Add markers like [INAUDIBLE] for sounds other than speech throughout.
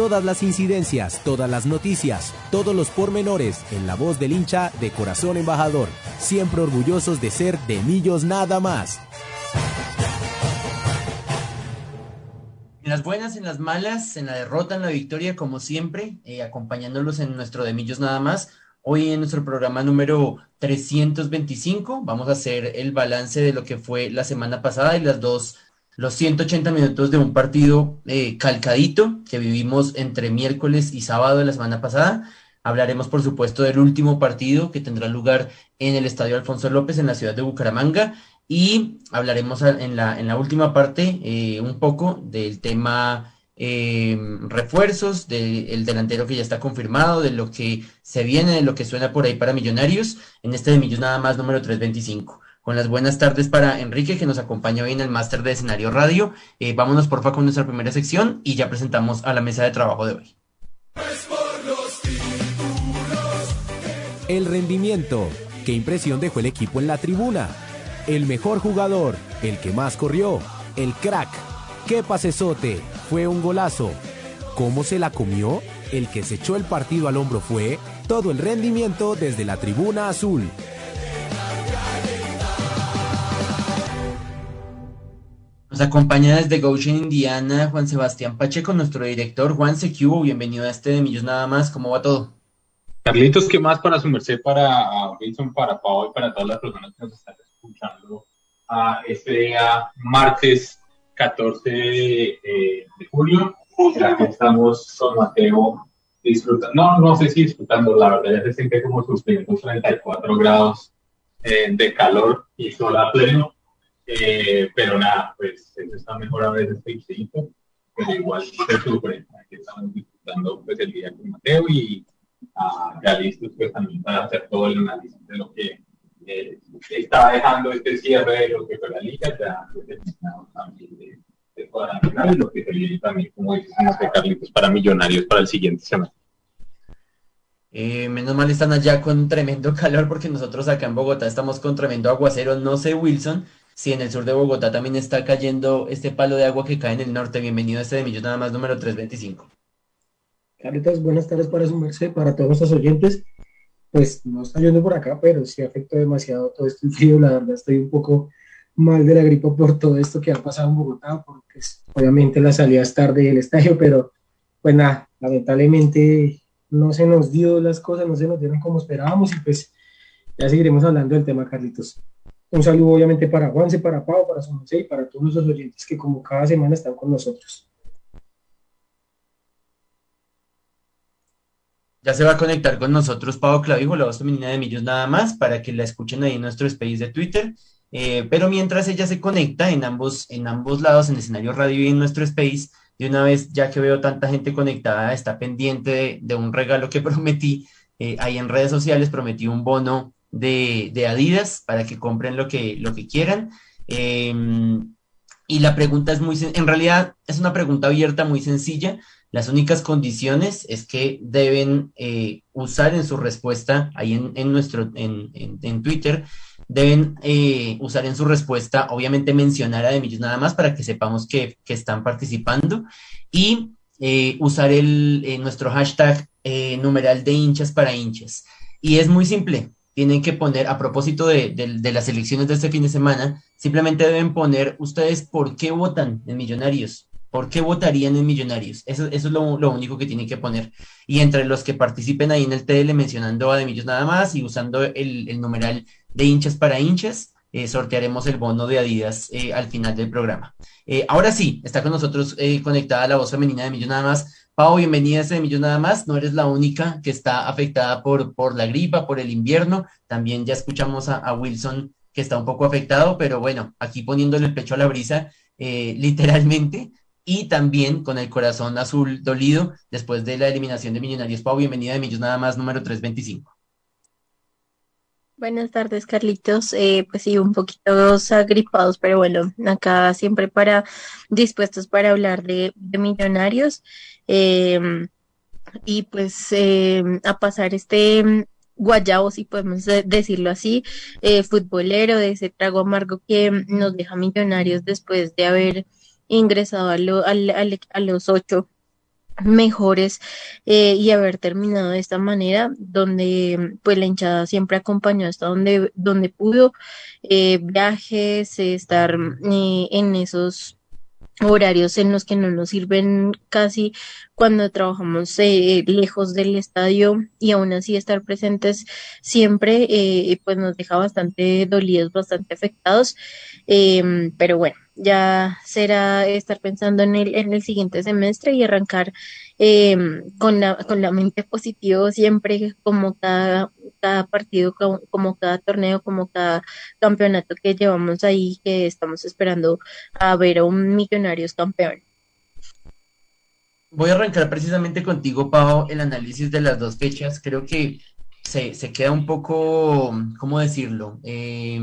Todas las incidencias, todas las noticias, todos los pormenores en la voz del hincha de corazón embajador. Siempre orgullosos de ser de Millos nada más. En las buenas, en las malas, en la derrota, en la victoria, como siempre, eh, acompañándolos en nuestro de Millos nada más. Hoy en nuestro programa número 325 vamos a hacer el balance de lo que fue la semana pasada y las dos, los 180 minutos de un partido eh, calcadito que vivimos entre miércoles y sábado de la semana pasada. Hablaremos, por supuesto, del último partido que tendrá lugar en el Estadio Alfonso López en la ciudad de Bucaramanga y hablaremos en la, en la última parte eh, un poco del tema eh, refuerzos, del delantero que ya está confirmado, de lo que se viene, de lo que suena por ahí para Millonarios, en este de Millos nada más número 325. Con las buenas tardes para Enrique, que nos acompaña hoy en el máster de escenario radio. Eh, vámonos porfa con nuestra primera sección y ya presentamos a la mesa de trabajo de hoy. El rendimiento. ¿Qué impresión dejó el equipo en la tribuna? El mejor jugador, el que más corrió, el crack. ¡Qué pasesote! Fue un golazo. ¿Cómo se la comió? El que se echó el partido al hombro fue todo el rendimiento desde la tribuna azul. Nos acompaña desde Goshen, Indiana, Juan Sebastián Pacheco, nuestro director. Juan Secubo, bienvenido a este de Millos Nada Más. ¿Cómo va todo? Carlitos, ¿qué más para su merced, para Wilson, para Pau y para todas las personas que nos están escuchando a este día martes 14 de, julio. Aquí estamos con Mateo disfrutando, no, no sé si disfrutando, la verdad ya se siente como sus 34 grados eh, de calor y sol a pleno, eh, pero nada, pues eso está mejor a veces frío, pero igual se sufre. Aquí estamos disfrutando pues el día con Mateo y uh, ya listos pues también para hacer todo el análisis de lo que eh, estaba dejando este cierre de lo que fue la liga, ya determinado también de, de final y lo que se viene también, como dices, Carlitos, para millonarios para el siguiente semestre. Eh, menos mal están allá con tremendo [LAUGHS] calor porque nosotros acá en Bogotá estamos con tremendo aguacero. No sé, Wilson, si en el sur de Bogotá también está cayendo este palo de agua que cae en el norte. Bienvenido a este de Millón nada más número 325. Carlitos, buenas tardes para su merced, para todos nuestros oyentes pues no está yendo por acá, pero sí afectó demasiado todo este frío. La verdad, estoy un poco mal de la gripa por todo esto que ha pasado en Bogotá, porque pues, obviamente la salida es tarde del estadio, pero pues nada, lamentablemente no se nos dio las cosas, no se nos dieron como esperábamos y pues ya seguiremos hablando del tema, Carlitos. Un saludo obviamente para Juanse, para Pau, para San José y para todos los oyentes que como cada semana están con nosotros. Ya se va a conectar con nosotros Pau Clavijo, la voz femenina de Millos nada más, para que la escuchen ahí en nuestro space de Twitter. Eh, pero mientras ella se conecta en ambos, en ambos lados, en escenario radio y en nuestro space, de una vez, ya que veo tanta gente conectada, está pendiente de, un regalo que [LAUGHS] prometí eh, ahí en redes sociales, prometí un bono de, Adidas para que compren lo que, lo que quieran. Em, y la pregunta es muy, en realidad es una pregunta abierta, muy sencilla. Las únicas condiciones es que deben eh, usar en su respuesta, ahí en, nuestro, en, Twitter, deben eh, usar en su respuesta, obviamente mencionar a Demillos nada más para que sepamos que, están participando y eh, usar el, nuestro hashtag numeral de hinchas para hinchas. Y es muy simple, tienen que poner, a propósito de, las elecciones de este fin de semana, simplemente deben poner ustedes por qué votan en Millonarios ¿Por qué votarían en Millonarios? Eso, es lo, único que tienen que poner. Y entre los que participen ahí en el TL mencionando a De nada más y usando el, numeral de hinchas para hinchas, eh, sortearemos el bono de Adidas eh, al final del programa. Eh, ahora sí, está con nosotros conectada la voz femenina de Millos nada más. Pau, bienvenida a ese de Millos nada más. No eres la única que está afectada por, por la gripa, por el invierno. También ya escuchamos a, Wilson que está un poco afectado, pero bueno, aquí poniéndole el pecho a la brisa, [LAUGHS] literalmente y también con el corazón azul dolido después de la eliminación de Millonarios. Pau, bienvenida de Millos Nada Más, número 325. Buenas tardes, Carlitos. Eh, pues sí, un poquito agripados, pero bueno, acá siempre para dispuestos para hablar de, millonarios em, y pues em, a pasar este guayabo, si podemos decirlo así, eh, futbolero, de ese trago amargo que nos deja millonarios después de haber ingresado a, a, los ocho mejores eh, y haber terminado de esta manera donde pues la hinchada siempre acompañó hasta donde donde pudo eh, viajes estar en esos horarios en los que no nos sirven casi cuando trabajamos eh, lejos del estadio y aún así estar presentes siempre eh, pues nos deja bastante dolidos, bastante afectados, eh, pero bueno, ya será estar pensando en el, en el siguiente semestre y arrancar eh, con, la, con la mente positiva siempre como cada, cada partido, como, cada torneo, como cada campeonato que llevamos ahí, que estamos esperando a ver a un Millonarios campeón. Voy a arrancar precisamente contigo, Pau, el análisis de las dos fechas. Creo que se, se queda un poco, ¿cómo decirlo? Eh,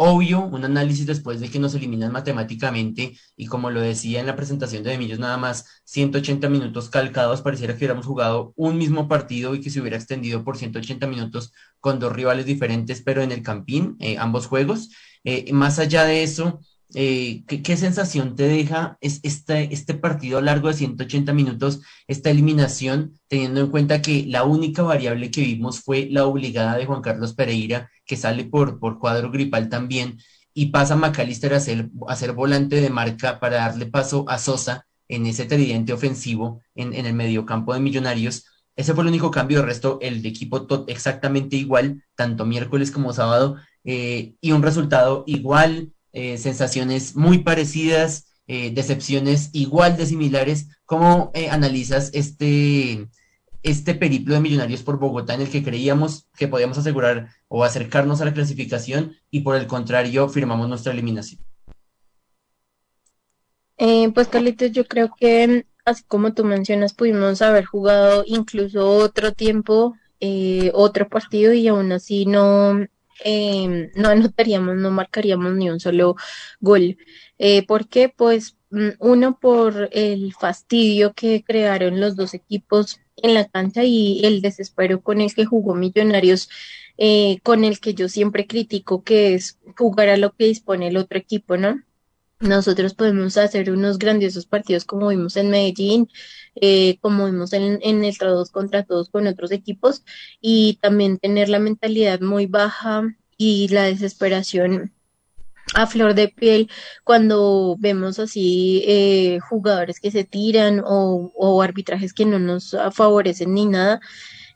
obvio, un análisis después de que nos eliminan matemáticamente y como lo decía en la presentación de Emilio, nada más 180 minutos calcados, pareciera que hubiéramos jugado un mismo partido y que se hubiera extendido por 180 minutos con dos rivales diferentes, pero en el Campín, eh, ambos juegos. Eh, más allá de eso, eh, ¿qué, ¿qué, sensación te deja es este, este partido largo de 180 minutos, esta eliminación, teniendo en cuenta que la única variable que vimos fue la obligada de Juan Carlos Pereira, que sale por, por cuadro gripal también, y pasa McAllister a ser, a ser volante de marca para darle paso a Sosa en ese tridente ofensivo en, en el mediocampo de Millonarios. Ese fue el único cambio, el resto, el equipo exactamente igual, tanto miércoles como sábado, eh, y un resultado igual, eh, sensaciones muy parecidas, eh, decepciones igual de similares. ¿Cómo analizas este, este periplo de Millonarios por Bogotá en el que creíamos que podíamos asegurar o acercarnos a la clasificación y por el contrario firmamos nuestra eliminación? Eh, pues Carlitos, yo creo que así como tú mencionas, pudimos haber jugado incluso otro tiempo, eh, otro partido y aún así no, eh, no anotaríamos, no marcaríamos ni un solo gol. Eh, ¿Por qué? Pues mm, uno por el fastidio que crearon los dos equipos en la cancha y el desespero con el que jugó Millonarios, eh, con el que yo siempre critico, que es jugar a lo que dispone el otro equipo, ¿no? Nosotros podemos hacer unos grandiosos partidos como vimos en Medellín, eh, como vimos en, en el todos contra todos con otros equipos y también tener la mentalidad muy baja y la desesperación a flor de piel cuando vemos así eh, jugadores que se tiran o, arbitrajes que no nos favorecen ni nada.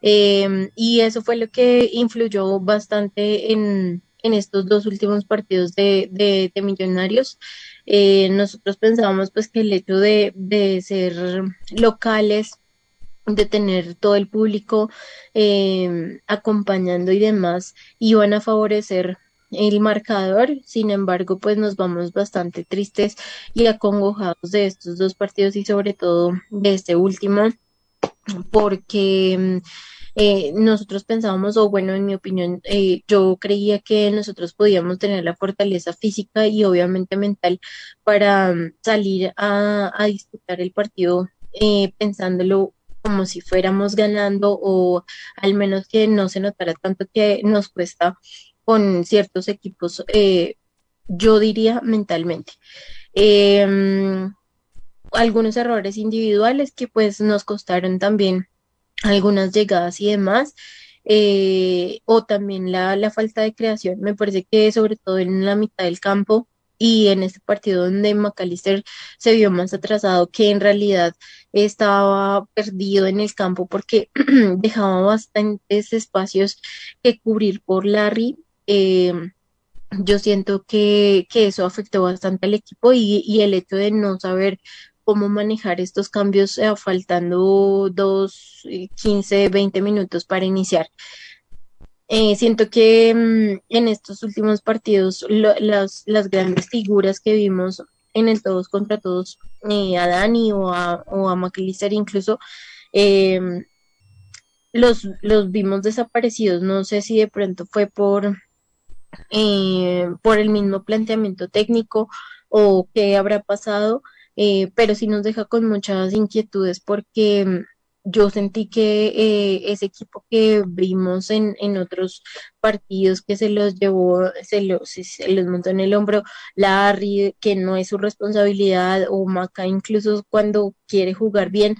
Eh, y eso fue lo que influyó bastante en, en estos dos últimos partidos de, de, Millonarios. Eh, nosotros pensábamos pues que el hecho de, de ser locales de tener todo el público eh, acompañando y demás iban a favorecer el marcador, sin embargo, pues nos vamos bastante tristes y acongojados de estos dos partidos y sobre todo de este último, porque eh, nosotros pensábamos, o bueno, en mi opinión, eh, yo creía que nosotros podíamos tener la fortaleza física y obviamente mental para um, salir a, a, disputar el partido eh, pensándolo como si fuéramos ganando o al menos que no se notara tanto que nos cuesta con ciertos equipos, eh, yo diría mentalmente. Eh, algunos errores individuales que pues nos costaron también algunas llegadas y demás, eh, o también la, la, falta de creación. Me parece que sobre todo en la mitad del campo y en este partido donde McAllister se vio más atrasado que en realidad estaba perdido en el campo porque [CLEARS THROAT] dejaba bastantes espacios que cubrir por Larry eh, yo siento que, que, eso afectó bastante al equipo y, y, el hecho de no saber cómo manejar estos cambios eh, faltando dos, quince, veinte minutos para iniciar. Eh, siento que mmm, en estos últimos partidos las, las, grandes figuras que vimos en el todos contra todos, eh, a Dani o a, o a McAllister incluso, eh, los, los vimos desaparecidos. No sé si de pronto fue por eh, por el mismo planteamiento técnico o qué habrá pasado, eh, pero sí nos deja con muchas inquietudes porque yo sentí que eh, ese equipo que vimos en, en otros partidos que se los llevó, se los, se los montó en el hombro, Larry, que no es su responsabilidad, o Maca incluso cuando quiere jugar bien,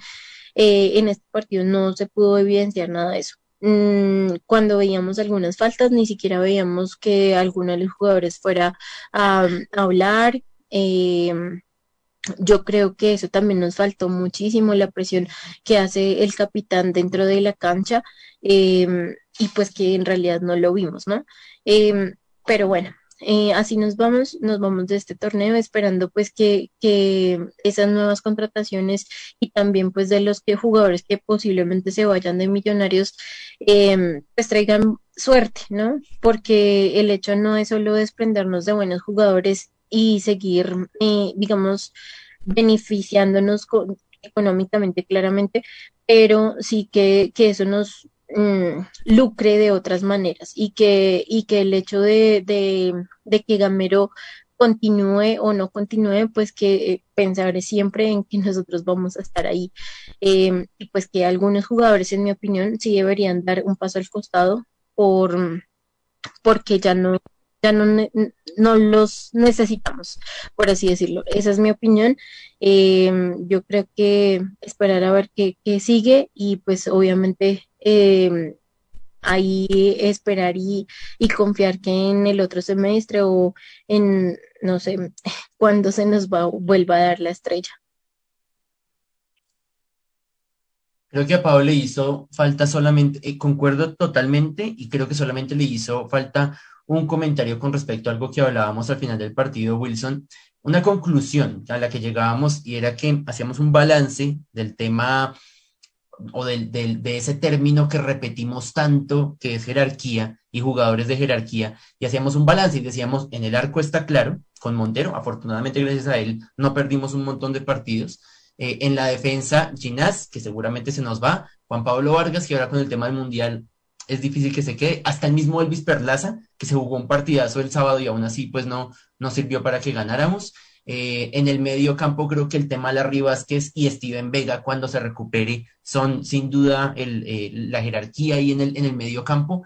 eh, en este partido no se pudo evidenciar nada de eso. Mm, cuando veíamos algunas faltas, ni siquiera veíamos que alguno de los jugadores fuera a, hablar. Eh, yo creo que eso también nos faltó muchísimo, la presión que hace el capitán dentro de la cancha em, y pues que en realidad no lo vimos, ¿no? Em, pero bueno, eh, así nos vamos, nos vamos de este torneo esperando pues que, que, esas nuevas contrataciones y también pues de los que jugadores que posiblemente se vayan de millonarios em, pues traigan suerte, ¿no? Porque el hecho no es solo desprendernos de buenos jugadores y seguir, eh, digamos, beneficiándonos económicamente claramente, pero sí que, que eso nos mm, lucre de otras maneras y que, y que el hecho de, de, que Gamero continúe o no continúe, pues que eh, pensar siempre en que [LAUGHS] nosotros vamos a estar ahí. Y pues que algunos jugadores, en mi opinión, sí deberían dar un paso al costado por porque ya no ya no, no los necesitamos, por así decirlo. Esa es mi opinión. Em, yo creo que esperar a ver qué, sigue y pues obviamente em, ahí esperar y, y, confiar que en el otro semestre o en, no sé, [LAUGHS] cuando se nos va, vuelva a dar la estrella. Creo que a Pablo le hizo falta solamente, eh, concuerdo totalmente y creo que solamente le hizo falta un comentario con respecto a algo que hablábamos al final del partido, Wilson, una conclusión a la que llegábamos y era que hacíamos un balance del tema o del, de ese término que repetimos tanto, que es jerarquía y jugadores de jerarquía, y hacíamos un balance y decíamos, en el arco está claro, con Montero, afortunadamente gracias a él no perdimos un montón de partidos, eh, en la defensa, Ginás, que seguramente se nos va, Juan Pablo Vargas, que ahora con el tema del Mundial es difícil que se quede. Hasta el mismo Elvis Perlaza, que se jugó un partidazo el sábado y aún así pues no, no sirvió para que ganáramos. Eh, en el medio campo creo que el tema Larry Vázquez y Steven Vega cuando se recupere son sin duda eh, la jerarquía ahí en el, en el medio campo.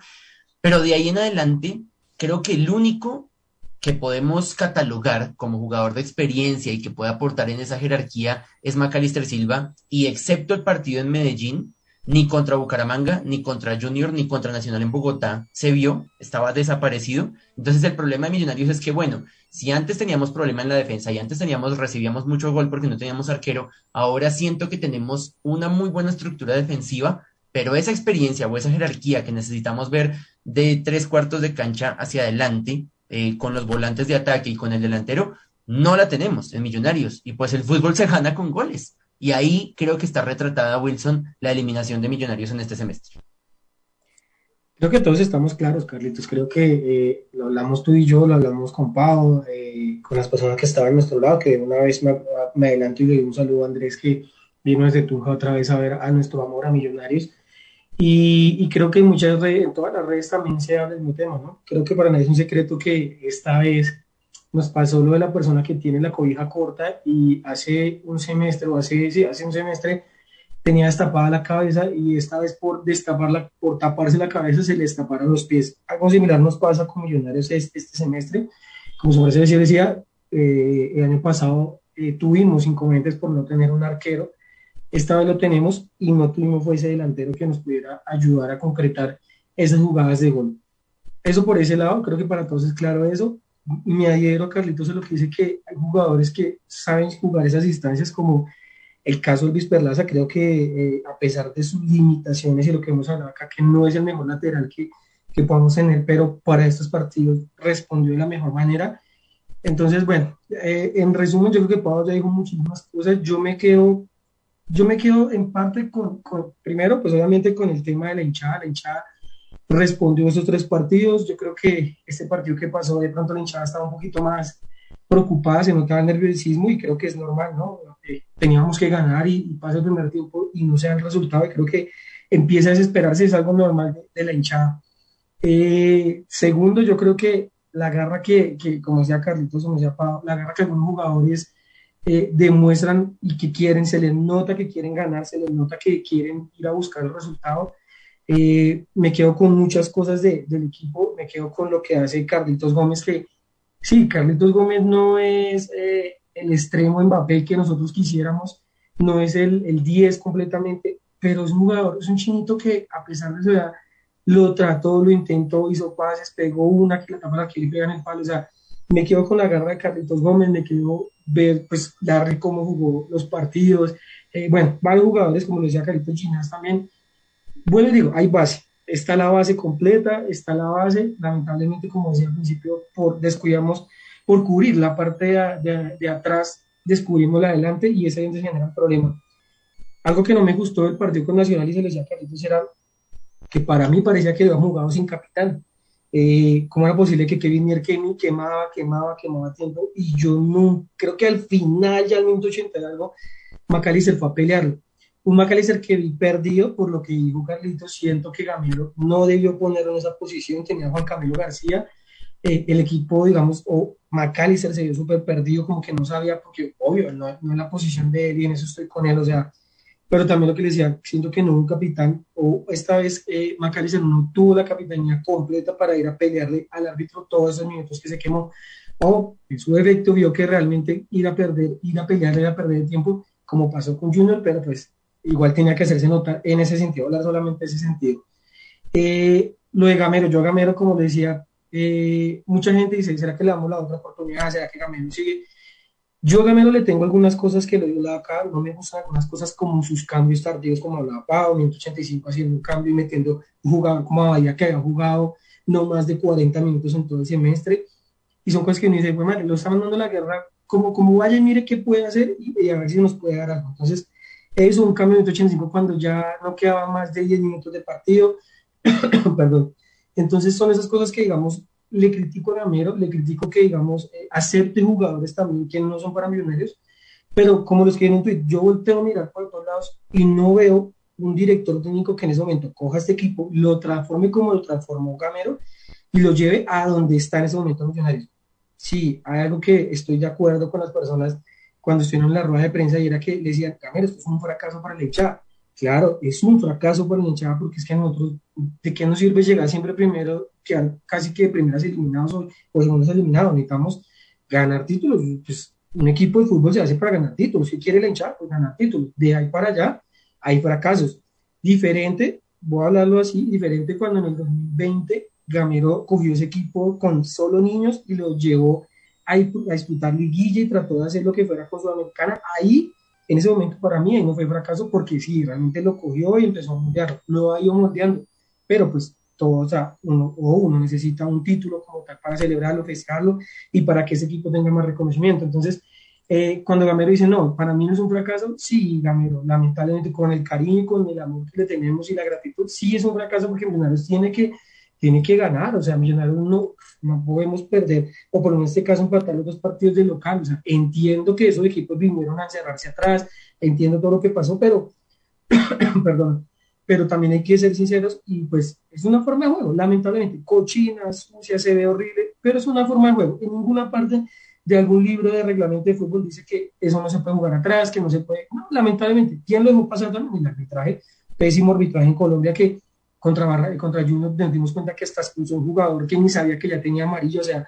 Pero de ahí en adelante, creo que el único que podemos catalogar como jugador de experiencia y que puede aportar en esa jerarquía es Macalister Silva y excepto el partido en Medellín, ni contra Bucaramanga, ni contra Junior, ni contra Nacional en Bogotá se vio, estaba desaparecido. Entonces el problema de Millonarios es que, bueno, si antes teníamos problema en la defensa y antes teníamos, recibíamos mucho gol porque no teníamos arquero, ahora siento que tenemos una muy buena estructura defensiva, pero esa experiencia o esa jerarquía que necesitamos ver de tres cuartos de cancha hacia adelante, eh, con los volantes de ataque y con el delantero, no la tenemos en Millonarios. Y pues el fútbol se gana con goles. Y ahí creo que está retratada, Wilson, la eliminación de Millonarios en este semestre. Creo que todos estamos claros, Carlitos. Creo que eh, lo hablamos tú y yo, lo hablamos con Pau, eh, con las personas que estaban a nuestro lado, que una vez me, adelanto y le doy un saludo a Andrés, que vino desde Tunja otra vez a ver a nuestro amor a Millonarios. Y, creo que en muchas redes, en todas las redes también se habla del mismo tema, ¿no? Creo que para nadie es un secreto que esta vez nos pasó lo de la persona que tiene la cobija corta y hace un semestre o hace, sí, hace un semestre tenía destapada la cabeza y esta vez por destaparla, por taparse la cabeza se le destaparon los pies. Algo similar nos pasa con Millonarios este, este semestre. Como su decía, decía eh, el año pasado eh, tuvimos inconvenientes por no tener un arquero. Esta vez lo tenemos y no tuvimos fue ese delantero que nos pudiera ayudar a concretar esas jugadas de gol. Eso por ese lado, creo que para todos es claro eso me adhiero a Carlitos en lo que dice que hay jugadores que saben jugar esas instancias como el caso de Luis Perlaza, creo que eh, a pesar de sus limitaciones y lo que hemos hablado acá, que no es el mejor lateral que, que podamos tener, pero para estos partidos respondió de la mejor manera. Entonces, bueno, eh, en resumen, yo creo que Pablo ya dijo muchísimas cosas. Yo me quedo, yo me quedo en parte con, con, primero, pues obviamente con el tema de la hinchada. La hinchada respondió esos tres partidos. Yo creo que este partido que pasó, de pronto la hinchada estaba un poquito más preocupada, se notaba el nerviosismo y creo que es normal, ¿no? Eh, teníamos que ganar y, y pasa el primer tiempo y no se el resultado y creo que empieza a desesperarse, es algo normal de, la hinchada. Eh, segundo, yo creo que la garra que, que como decía Carlitos, como decía Pablo, la garra que algunos jugadores eh, demuestran y que quieren, se les nota que quieren ganar, se les nota que quieren ir a buscar el resultado. Eh, me quedo con muchas cosas de, del equipo, me quedo con lo que hace Carlitos Gómez, que sí, Carlitos Gómez no es eh, el extremo Mbappé que nosotros quisiéramos, no es el, el 10 completamente, pero es un jugador, es un chinito que a pesar de su edad lo trató, lo intentó, hizo pases, pegó una que la tapa la quiere pegar en el palo, o sea, me quedo con la garra de Carlitos Gómez, me quedo ver, pues, Larry cómo jugó los partidos, eh, bueno, varios jugadores, como lo decía Carlitos Chinas también, bueno, digo, hay base, está la base completa, está la base, lamentablemente, como decía al principio, por descuidamos, por cubrir la parte de, de, atrás, descubrimos la adelante y es donde se genera el problema. Algo que no me gustó del partido con Nacional y se lo decía Carlitos era que para mí parecía que había jugado sin capitán. Eh, ¿Cómo era posible que Kevin Mier quemaba, quemaba, quemaba tiempo? Y yo no, creo que al final, ya al minuto 80 y algo, Macalister fue a pelearlo. Un Macalister que vi perdido, por lo que dijo Carlitos, siento que Gamero no debió ponerlo en esa posición, tenía Juan Camilo García, eh, el equipo, digamos, o Macalister se vio súper perdido, como que no sabía, porque obvio, no, no es la posición de él y en eso estoy con él, o sea, pero también lo que le decía, siento que no un capitán, o esta vez eh, Macalister no tuvo la capitanía completa para ir a pelearle al árbitro todos esos minutos que se quemó, o en su efecto vio que realmente ir a perder, ir a pelearle era perder el tiempo, como pasó con Junior, pero pues igual tenía que hacerse notar en ese sentido, hablar solamente ese sentido. Eh, lo de Gamero, yo a Gamero, como decía, eh, mucha gente dice, ¿será que le damos la otra oportunidad? ¿Será que Gamero sigue? Yo a Gamero le tengo algunas cosas que dio la acá, no me gustan algunas cosas como sus cambios tardíos, como hablaba Pau, 185 haciendo un cambio y metiendo un jugador como a que había jugado no más de 40 minutos en todo el semestre. Y son cosas que uno dice, bueno, madre, lo está mandando la guerra, como, como vaya y mire qué puede hacer y, a ver si nos puede dar algo. Entonces, eso, un cambio de 185 cuando ya no quedaba más de 10 minutos de partido. [COUGHS] Perdón. Entonces, son esas cosas que, digamos, le critico a Gamero, le critico que, digamos, eh, acepte jugadores también que no son para millonarios, pero como los que en un tweet, yo volteo a mirar por todos lados y no veo un director técnico que en ese momento coja este equipo, lo transforme como lo transformó Gamero y lo lleve a donde está en ese momento Millonarios. Sí, hay algo que estoy de acuerdo con las personas cuando estuvieron en la rueda de prensa y era que le decían, Gamero, esto es un fracaso para el hinchada. Claro, es un fracaso para el hinchada porque es que a nosotros, ¿de qué nos sirve llegar siempre primero quedar casi que primeras eliminados o, o segundos eliminados, necesitamos ganar títulos. Pues, un equipo de fútbol se hace para ganar títulos. Si quiere la hinchada, pues ganar títulos. De ahí para allá hay fracasos. Diferente, voy a hablarlo así, diferente cuando en el 2020 Gamero cogió ese equipo con solo niños y lo llevó a, a disputar liguilla y trató de hacer lo que fuera con Sudamericana. Ahí, en ese momento, para mí, ahí no fue fracaso porque sí, realmente lo cogió y empezó a moldear, lo ha ido moldeando. Pero pues todo, o sea, uno, uno necesita un título como tal para celebrarlo, festejarlo y para que ese equipo tenga más reconocimiento. Entonces, eh, cuando Gamero dice, no, para mí no es un fracaso, sí, Gamero, lamentablemente con el cariño, con el amor que le tenemos y la gratitud, sí es un fracaso porque Millonarios tiene que, tiene que ganar, o sea, Millonarios no, no podemos perder, o por en este caso empatar los dos partidos de local, o sea, entiendo que esos equipos vinieron a encerrarse atrás, entiendo todo lo que pasó, pero, [COUGHS] perdón, pero también hay que ser sinceros y pues es una forma de juego, lamentablemente, cochina, sucia, se ve horrible, pero es una forma de juego. En ninguna parte de algún libro de reglamento de fútbol dice que eso no se puede jugar atrás, que no se puede, no, lamentablemente, ¿quién lo dejó pasar también? El arbitraje, pésimo arbitraje en Colombia que contra, Barra, contra Junior nos dimos cuenta que hasta expulsó un jugador que ni sabía que ya tenía amarillo, o sea,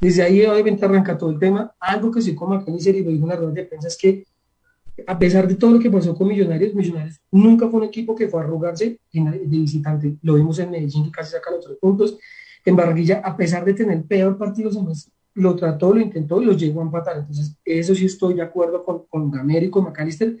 desde ahí obviamente arranca todo el tema, algo que se coma acá y lo dijo en la rueda de prensa es que a pesar de todo lo que pasó con Millonarios, Millonarios nunca fue un equipo que fue a arrugarse de visitante. Lo vimos en Medellín, que casi saca los tres puntos. En Barranquilla, a pesar de tener peor partido, lo trató, lo intentó y los llegó a empatar. Entonces, eso sí estoy de acuerdo con, con Gamero y con McAllister.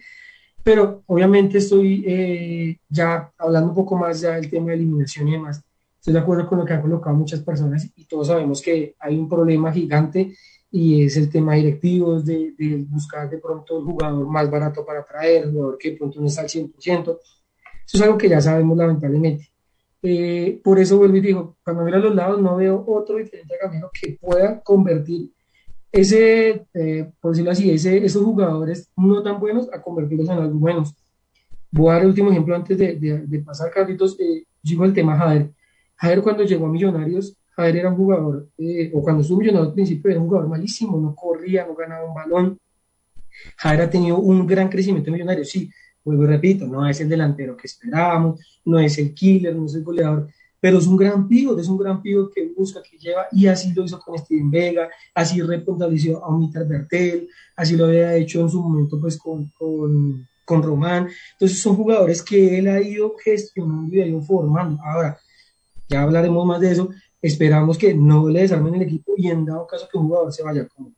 Pero obviamente estoy eh, ya hablando un poco más ya del tema de eliminación y demás. Estoy de acuerdo con lo que han colocado muchas personas y todos sabemos que hay un problema gigante y es el tema directivo, de, de, buscar de pronto el jugador más barato para traer, el jugador que de pronto no está al 100%. Eso es algo que ya sabemos lamentablemente. Eh, por eso vuelvo y digo, cuando miro a los lados no veo otro diferente camino que pueda convertir ese, eh, por decirlo así, ese, esos jugadores no tan buenos a convertirlos en algo buenos. Voy a dar el último ejemplo antes de, de, pasar, Carlitos. Eh, digo el tema Jader. Jader cuando llegó a Millonarios Javier era un jugador, eh, o cuando estuvo millonario al principio, era un jugador malísimo, no corría, no ganaba un balón. Jair ha tenido un gran crecimiento millonario, sí, vuelvo y repito, no es el delantero que esperábamos, no es el killer, no es el goleador, pero es un gran pívot, es un gran pívot que busca, que lleva, y así lo hizo con Steven Vega, así responsabilizó a Mitar Bertel, así lo había hecho en su momento pues con, con, con, Román, entonces son jugadores que él ha ido gestionando y ha ido formando. Ahora, ya hablaremos más de eso, esperamos que no le desarmen el equipo y en dado caso que un jugador se vaya como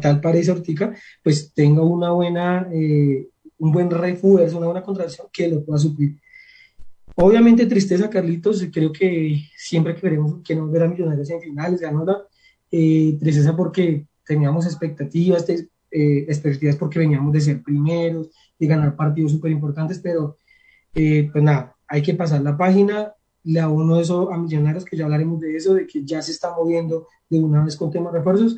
tal parece Ortica, pues tenga una buena, eh, un buen refuerzo, una buena contracción que lo pueda suplir. Obviamente tristeza, Carlitos, creo que siempre que veremos que no ver a Millonarios en finales, ganarla, eh, tristeza porque teníamos expectativas, eh, expectativas porque veníamos de ser primeros, de ganar partidos súper importantes, pero eh, pues nada, hay que pasar la página, le abono eso a Millonarios, que ya hablaremos de eso, de que ya se está moviendo de una vez con temas refuerzos,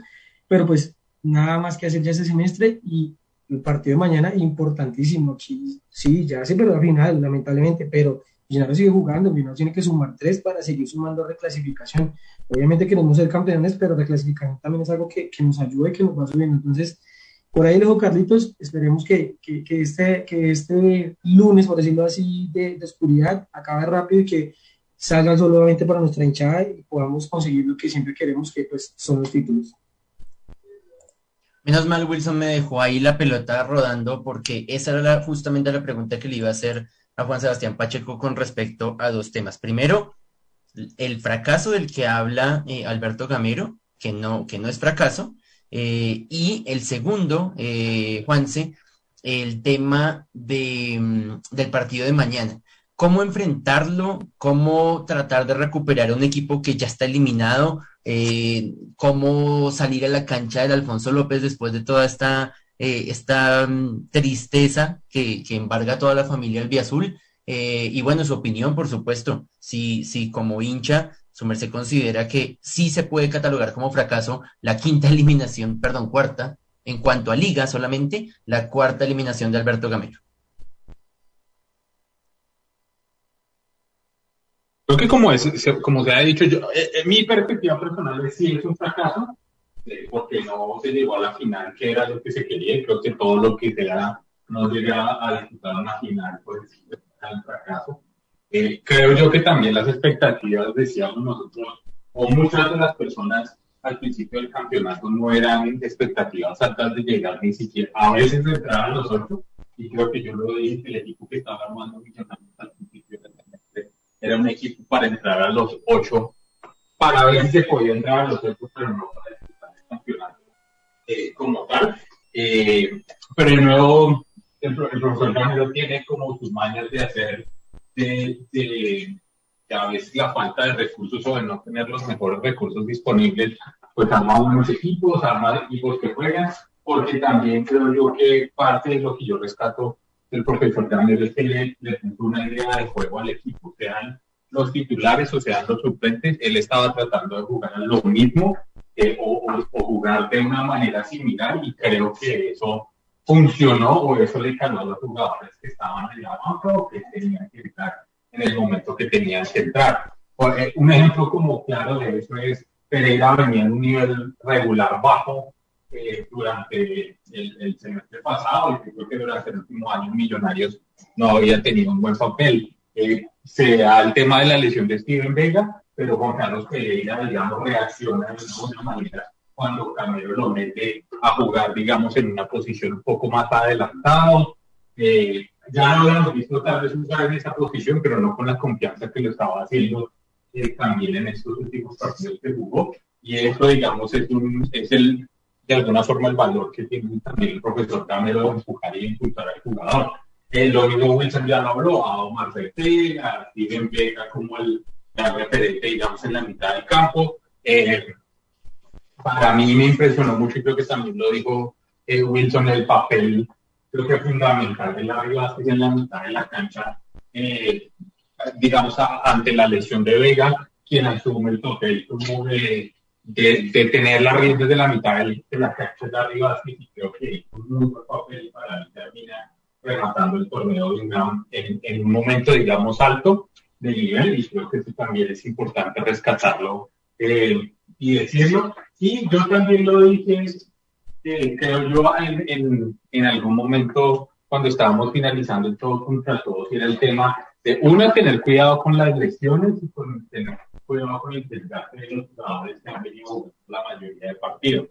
pero pues nada más que hacer ya ese semestre y el partido de mañana importantísimo, sí, sí ya se perdió la final, lamentablemente, pero Millonarios sigue jugando, Millonarios tiene que sumar tres para seguir sumando reclasificación. Obviamente queremos ser campeones, pero reclasificación también es algo que, que nos ayude, que nos va subiendo. Entonces, por ahí dejo Carlitos, esperemos que, que, este, que este lunes, por decirlo así, de oscuridad acabe rápido y que salga solamente para nuestra hinchada y podamos conseguir lo que siempre queremos, que pues son los títulos. Menos mal Wilson me dejó ahí la pelota rodando porque esa era justamente la pregunta que le iba a hacer a Juan Sebastián Pacheco con respecto a dos temas. Primero, el fracaso del que habla eh, Alberto Gamero, que no, que no es fracaso, eh, y el segundo, eh, Juanse, el tema de, mm, del partido de mañana. ¿Cómo enfrentarlo? ¿Cómo tratar de recuperar un equipo que ya está eliminado? Eh, ¿Cómo salir a la cancha del Alfonso López después de toda esta eh, esta mm, tristeza que, que, embarga toda la familia albiazul. Eh, y bueno, su opinión, por supuesto, si, si como hincha su merced considera que sí se puede catalogar como fracaso la quinta [LAUGHS] eliminación, perdón, cuarta, en cuanto a liga solamente, la cuarta eliminación de Alberto Gamero. Creo que como, es, como se ha dicho, yo, eh, en mi perspectiva personal es sí es un fracaso, porque no se llegó a la final, que era lo que se quería. Creo que todo lo que sea no llegaba a disputar una final, pues un fracaso. Eh, creo yo que también las expectativas, decíamos nosotros, o muchas de las personas al principio del campeonato no eran expectativas altas de llegar ni siquiera, a veces entraban los ocho, y creo que yo lo dije, el equipo que estaba armando Millonarios al principio era un equipo para entrar a los ocho, para ver si se podía entrar a los ocho, pero no eh, como tal. Eh, pero de nuevo, el, el profesor Ramiro tiene como sus mañas de hacer de, de, a veces la falta de recursos o de no tener los mejores recursos disponibles, pues arma unos equipos, arma equipos que juegan, porque también creo yo que parte de lo que yo rescato del profesor Ramiro es que le, le puso una idea de juego al equipo, sean los titulares o sean los suplentes, él estaba tratando de jugar lo mismo eh, o, o, jugar de una manera similar y creo que eso funcionó o eso le caló a los jugadores que estaban allá abajo o que tenían que entrar en el momento que tenían que entrar. Eh, un ejemplo como claro de eso es Pereira venía en un nivel regular bajo eh, durante el, el, semestre pasado y creo que durante el último año Millonarios no había tenido un buen papel. Eh, se da el tema de la lesión de Steven Vega, pero Juan Carlos Pereira, digamos, reacciona de alguna manera cuando Camero lo mete a jugar, digamos, en una posición un poco más adelantado. Eh, ya lo habíamos visto tal vez usar en esa posición, pero no con la confianza que lo estaba haciendo eh, también en estos últimos partidos que jugó. Y eso, digamos, es, un, es el, de alguna forma el valor que tiene también el profesor Camero de empujar y impulsar al jugador. Eh, lo mismo Wilson ya lo habló, a Omar Ortega, a Steven Vega como el la referente, digamos, en la mitad del campo. Eh, para mí me impresionó mucho y creo que también lo dijo eh, Wilson, el papel, creo que fundamental de la Vázquez en la mitad de la cancha, eh, digamos, a, ante la lesión de Vega, quien asume el papel como de, de, de tener la rienda de la mitad de, la cancha de arriba, y creo que un muy buen papel para terminar rematando el torneo en, en un momento, digamos, alto de nivel y creo que eso también es importante rescatarlo eh, y decirlo. Y yo también lo dije creo yo en, en, algún momento cuando estábamos finalizando el todo contra todos era el tema de uno tener cuidado con las lesiones y con tener cuidado con el desgaste de los jugadores que han venido la mayoría de partidos.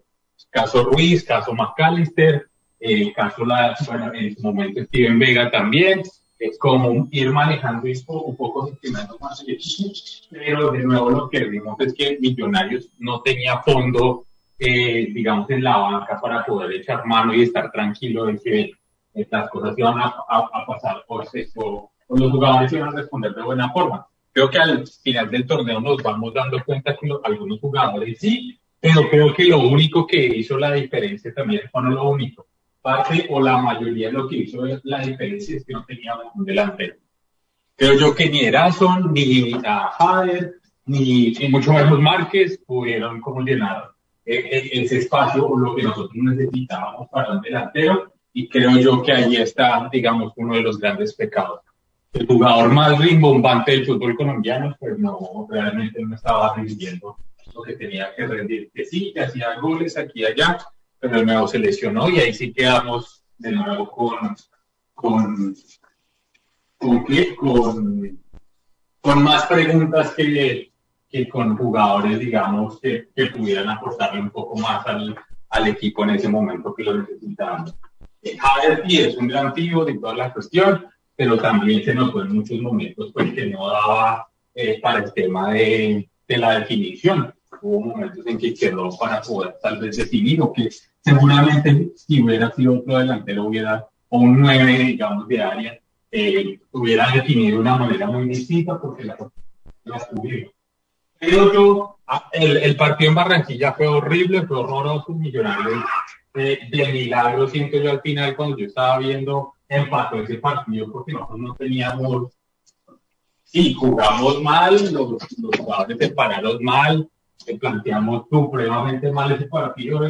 Caso Ruiz, caso McAllister, eh, caso la, bueno, en su momento Steven Vega también, es como ir manejando esto un poco más pero de nuevo lo que vimos es que Millonarios no tenía fondo, eh, digamos, en la banca para poder echar mano y estar tranquilo de que estas cosas iban a, a, pasar por, por, los jugadores iban a responder de buena forma. Creo que al final del torneo nos vamos dando cuenta que algunos jugadores sí, pero creo que lo único que hizo la diferencia también, bueno, lo único, parte o la mayoría de lo que hizo la diferencia es que no tenía un delantero. Creo yo que ni Erason, ni Jader, ni, mucho menos Márquez pudieron como llenar e, e, ese espacio o lo que nosotros necesitábamos para un delantero y creo yo que ahí está, digamos, uno de los grandes pecados. El jugador más rimbombante del fútbol colombiano, pues no, realmente no estaba rindiendo lo que tenía que rendir. Que sí, que hacía goles aquí y allá, pero de nuevo se lesionó y ahí sí quedamos de nuevo con, con, con, con, con más preguntas que, que con jugadores, digamos, que, que, pudieran aportarle un poco más al, al equipo en ese momento que lo necesitábamos. Eh, Javier es un gran tío de toda la cuestión, pero también se notó en muchos momentos pues, que no daba eh, para el tema de, de la definición hubo momentos en que quedó para poder tal vez decidir o que seguramente si hubiera sido otro delantero hubiera o un 9 digamos de área eh, hubiera definido de una manera muy distinta porque la, la cubrió. Pero yo, ah, el, el, partido en Barranquilla fue horrible, fue horroroso, millonario eh, de milagro siento yo al final cuando yo estaba viendo empató ese partido porque nosotros no teníamos sí, jugamos mal, los, los jugadores se pararon mal, planteamos supremamente mal ese partido.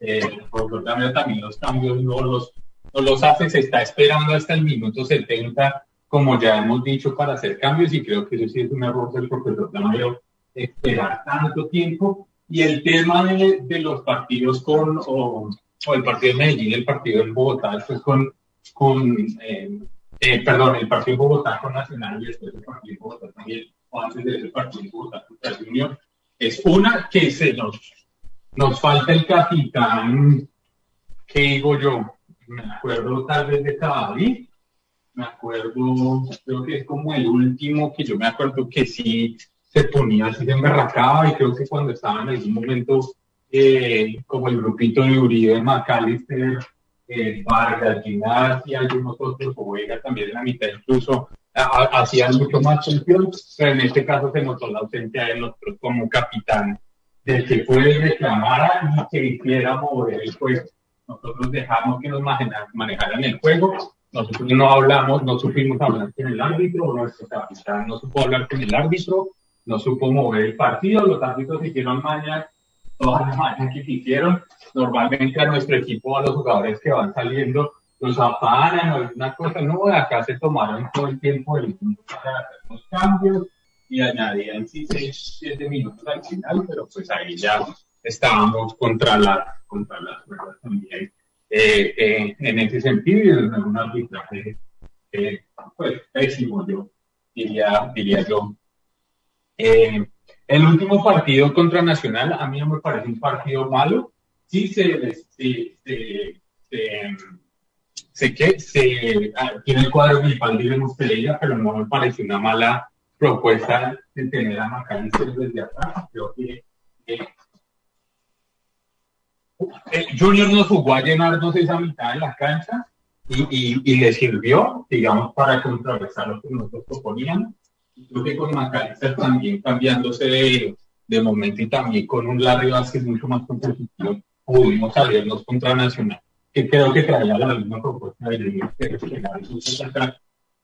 Eh, por también, también los cambios no los, no los hace, se está esperando hasta el minuto 70, como ya hemos dicho, para hacer cambios y creo que eso sí es un error del profesor Tamero, esperar tanto tiempo. Y el tema de, de los partidos con, o, o, el partido de Medellín, el partido en Bogotá, pues con, con eh, eh, perdón, el partido en Bogotá con Nacional y después el partido en Bogotá también, o antes de ese partido en Bogotá contra Junior, es una que se nos, nos falta el capitán, ¿qué digo yo? Me acuerdo tal vez de Cadavid, me acuerdo, creo que es como el último que yo me acuerdo que sí se ponía así, se emberracaba y creo que cuando estaba en algún momento eh, como el grupito de Uribe, McAllister, eh, Vargas, Ginás y algunos otros, o Vega también en la mitad incluso, hacían mucho más función, pero en este caso se notó la ausencia de nosotros como capitán, de que puede reclamar y que hiciera mover el juego. Nosotros dejamos que nos manejaran el juego, nosotros no hablamos, no supimos hablar con el árbitro, nuestro capitán no supo hablar con el árbitro, no supo mover el partido, los árbitros hicieron mañana, todas las mañas que hicieron, normalmente a nuestro equipo, a los jugadores que van saliendo, los afanan o alguna cosa, no, acá se tomaron todo el tiempo del mundo para hacer los cambios y añadían sí 6, 7 minutos al final, pero pues ahí ya estábamos contra la contra las ruedas también eh, eh, en ese sentido y en un arbitraje eh, pues pésimo yo diría, diría yo. Eh, el último partido contra Nacional a mí no me parece un partido malo, sí se, se, se, se sé que se, ah, tiene el cuadro principal de Pereira, pero no me parece una mala propuesta de tener a Macalister desde atrás. Creo que eh, eh, Junior nos jugó a llenarnos esa mitad de la cancha y, le sirvió, digamos, para contrarrestar lo que nosotros proponíamos. Creo que con Macalister también cambiándose de, de momento y también con un Larry Vázquez mucho más competitivo, pudimos salirnos contra Nacional que creo que traía la misma propuesta de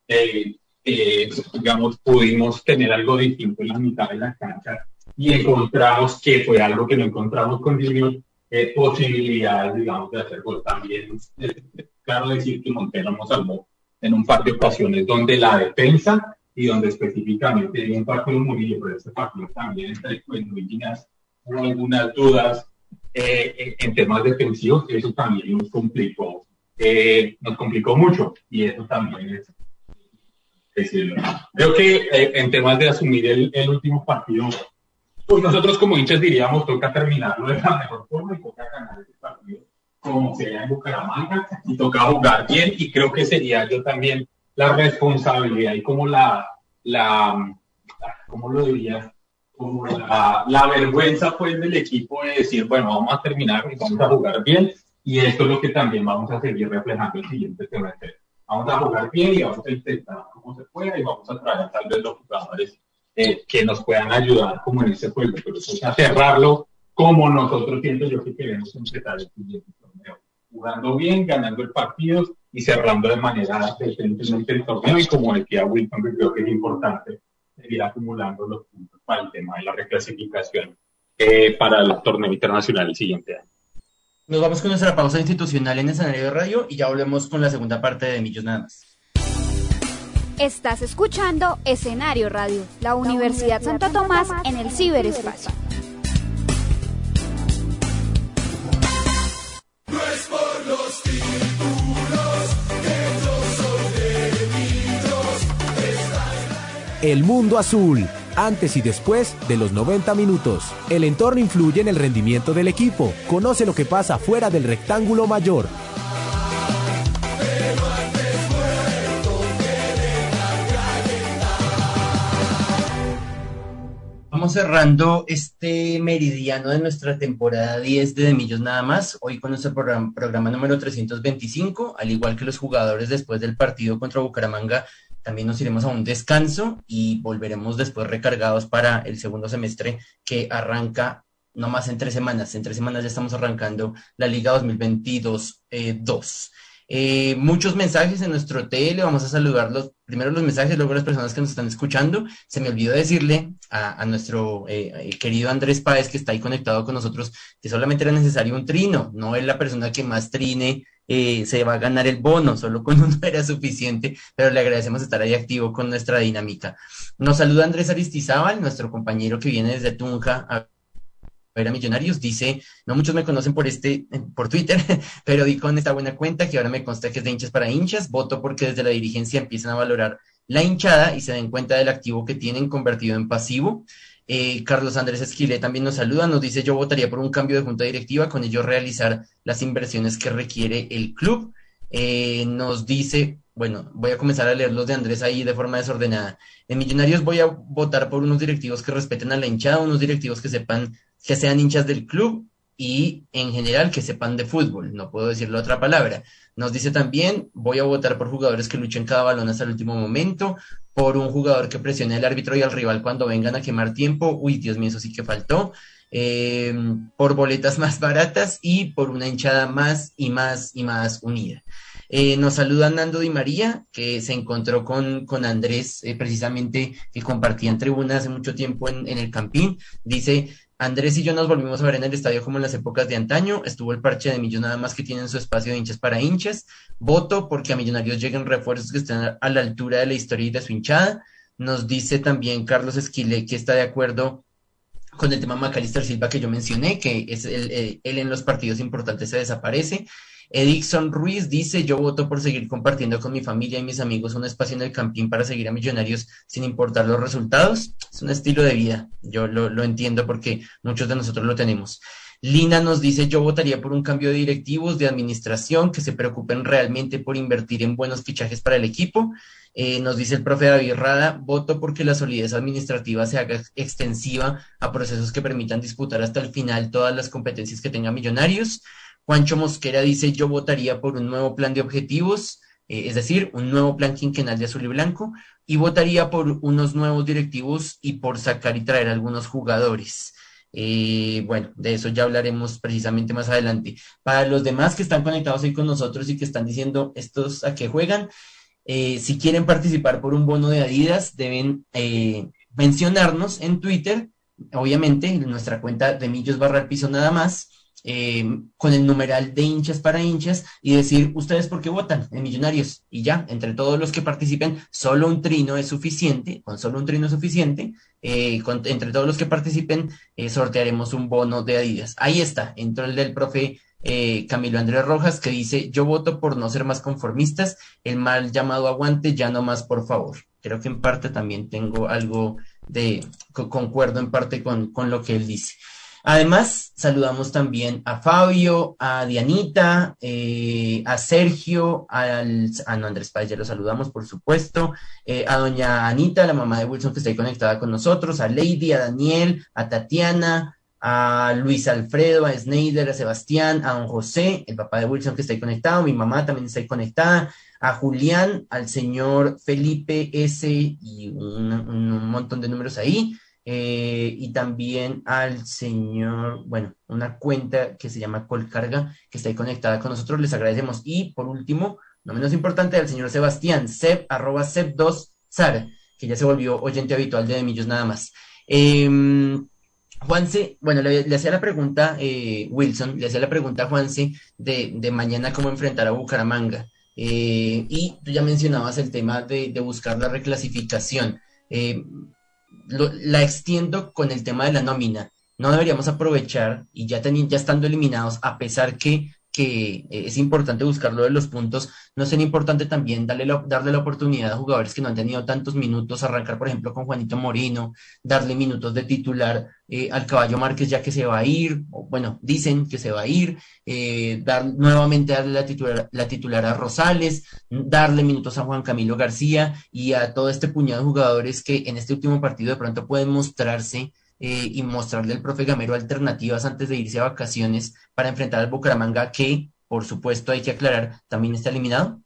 eh, eh, digamos, pudimos tener algo distinto en la mitad de la cancha y encontramos que fue algo que no encontramos con Junior, eh, posibilidades, digamos, de hacer gol también. claro decir que Montero nos salvó en un par de ocasiones donde la defensa y donde específicamente en un partido Murillo, pero este partido también entre Luis hubo algunas dudas eh, en temas defensivos, eso también nos complicó, eh, nos complicó mucho y eso también es decirlo. Creo que eh, en temas de asumir el, el, último partido, pues nosotros como hinchas diríamos toca terminarlo de la mejor forma y toca ganar ese partido como sea en Bucaramanga y toca jugar bien y creo que sería yo también la responsabilidad y como la, la ¿cómo lo diría? Como la, la, vergüenza pues del equipo de decir, bueno, vamos a terminar y vamos a jugar bien y esto es lo que también vamos a seguir reflejando el siguiente semestre. Vamos a jugar bien y vamos a intentar como se pueda y vamos a traer tal vez los jugadores eh, que nos puedan ayudar como en ese juego, pero eso es a cerrarlo como nosotros siento yo que queremos empezar el siguiente torneo. Jugando bien, ganando el partido y cerrando de manera decentemente el torneo y como decía Wilson, que creo que es importante seguir acumulando los puntos para el tema de la reclasificación eh, para el torneo internacional el siguiente año. Nos vamos con nuestra pausa institucional en escenario de radio y ya volvemos con la segunda parte de Millos nada más. Estás escuchando Escenario Radio, la Universidad Santo Tomás en el ciberespacio. El mundo azul, antes y después de los 90 minutos. El entorno influye en el rendimiento del equipo. Conoce lo que pasa fuera del rectángulo mayor. Vamos cerrando este meridiano de nuestra temporada 10 de Millos nada más, hoy con nuestro programa, programa número 325, al igual que los jugadores después del partido contra Bucaramanga también nos iremos a un descanso y volveremos después recargados para el segundo semestre que arranca no más en tres semanas. En tres semanas ya estamos arrancando la Liga 2022-2. Eh, eh, muchos mensajes en nuestro tele, vamos a saludar los, primero los mensajes, luego las personas que nos están escuchando. Se me olvidó decirle a, nuestro eh, querido Andrés Páez, que está ahí conectado con nosotros, que solamente era necesario un trino, no es la persona que más trine eh, se va a ganar el bono, solo con [LAUGHS] uno era suficiente, pero le agradecemos estar ahí activo con nuestra dinámica. Nos saluda Andrés Aristizábal, nuestro compañero que viene desde Tunja ver a Millonarios, dice, no muchos me conocen por este, por Twitter, [LAUGHS] pero di con esta buena cuenta que ahora me consta que es de hinchas para hinchas, voto porque desde la dirigencia empiezan a valorar la hinchada y se den cuenta del activo que tienen convertido en pasivo. Eh, Carlos Andrés Esquile también nos saluda, nos dice yo votaría por un cambio de junta directiva, con ello realizar las inversiones que requiere el club. Eh, nos dice, bueno, voy a comenzar a leer los de Andrés ahí de forma desordenada. En Millonarios voy a votar por unos directivos que respeten a la hinchada, unos directivos que sepan que sean hinchas del club y en general que sepan de fútbol, no puedo decirle otra palabra. Nos dice también, voy a votar por jugadores que luchen cada balón hasta el último momento, por un jugador que presione al árbitro y al rival cuando vengan a quemar tiempo. Uy, Dios mío, eso sí que faltó. Em, por boletas [LAUGHS] más baratas y por una hinchada más y más y más unida. Eh, nos saluda Nando Di María, que se encontró con, con Andrés, eh, precisamente, que compartían tribuna hace mucho tiempo en, en el Campín. Dice, Andrés y yo nos volvimos a ver en el estadio como en las épocas de antaño. Estuvo el parche de Millonarios nada más que tienen su espacio de hinchas para hinchas. Voto porque a Millonarios lleguen refuerzos que estén a la altura de la historia y de su hinchada. Nos dice también Carlos Esquile que está de acuerdo con el tema Macalister Silva que yo mencioné, que es el, eh, él en los partidos importantes se desaparece. Edixon Ruiz dice, yo voto por seguir compartiendo con mi familia y mis amigos un espacio en el campín para seguir a Millonarios sin importar los resultados. Es un estilo de vida, yo lo, entiendo porque muchos de nosotros lo tenemos. Lina nos dice, yo votaría por un cambio de directivos, de administración, que se preocupen realmente por invertir en buenos fichajes para el equipo. Eh, nos dice el profe David Rada, voto porque la solidez administrativa se haga extensiva a procesos que permitan disputar hasta el final todas las competencias que tengan millonarios. Juancho Mosquera dice, yo votaría por un nuevo plan de objetivos, eh, es decir, un nuevo plan quinquenal de azul y blanco, y votaría por unos nuevos directivos y por sacar y traer algunos jugadores. Eh, bueno, de eso ya hablaremos precisamente más adelante. Para los demás que están conectados ahí con nosotros y que están diciendo estos a qué juegan, eh, si quieren participar por un bono de Adidas, deben mencionarnos en Twitter, obviamente, en nuestra cuenta de Millos barra el piso nada más, eh, con el numeral de hinchas para hinchas y decir, ustedes por qué votan en Millonarios. Y ya, entre todos los que participen, solo un trino es suficiente, con solo un trino es suficiente. Eh, entre todos los que participen, eh, sortearemos un bono de Adidas. Ahí está, entró el del profe Camilo Andrés Rojas que dice, yo voto por no ser más conformistas, el mal llamado aguante, ya no más, por favor. Creo que en parte también tengo algo de, concuerdo en parte con, con lo que él dice. Además, saludamos también a Fabio, a Dianita, eh, a Sergio, al, a no, Andrés Páez, ya lo saludamos, por supuesto, eh, a doña Anita, la mamá de Wilson que está ahí conectada con nosotros, a Lady, a Daniel, a Tatiana, a Luis Alfredo, a Sneider, a Sebastián, a don José, el papá de Wilson que está ahí conectado, mi mamá también está ahí conectada, a Julián, al señor Felipe S. y un montón de números ahí, eh, y también al señor, bueno, una cuenta que se llama Colcarga, que está ahí conectada con nosotros, les agradecemos. Y por último, no menos importante, al señor Sebastián, seb, arroba seb2 zar, que ya se volvió oyente habitual de Millos nada más. Em, Juanse, bueno, le, hacía la pregunta, eh, Wilson, le hacía la pregunta a Juanse de, de mañana cómo enfrentar a Bucaramanga. Eh, y tú ya mencionabas el tema de, de buscar la reclasificación. Eh, la extiendo con el tema de la nómina. No deberíamos aprovechar y ya, ya estando eliminados, a pesar que que es importante buscar lo de los puntos, no sería importante también darle la, darle la oportunidad a jugadores que no han tenido tantos minutos, arrancar por ejemplo con Juanito Moreno, darle minutos de titular eh, al Caballo Márquez ya que se va a ir, o, bueno, dicen que se va a ir, eh, dar nuevamente darle la titular, la titular a Rosales, darle minutos a Juan Camilo García y a todo este puñado de jugadores que en este último partido de pronto pueden mostrarse eh, y mostrarle al profe Gamero alternativas antes de irse a vacaciones para enfrentar al Bucaramanga, que por supuesto hay que aclarar, también está eliminado?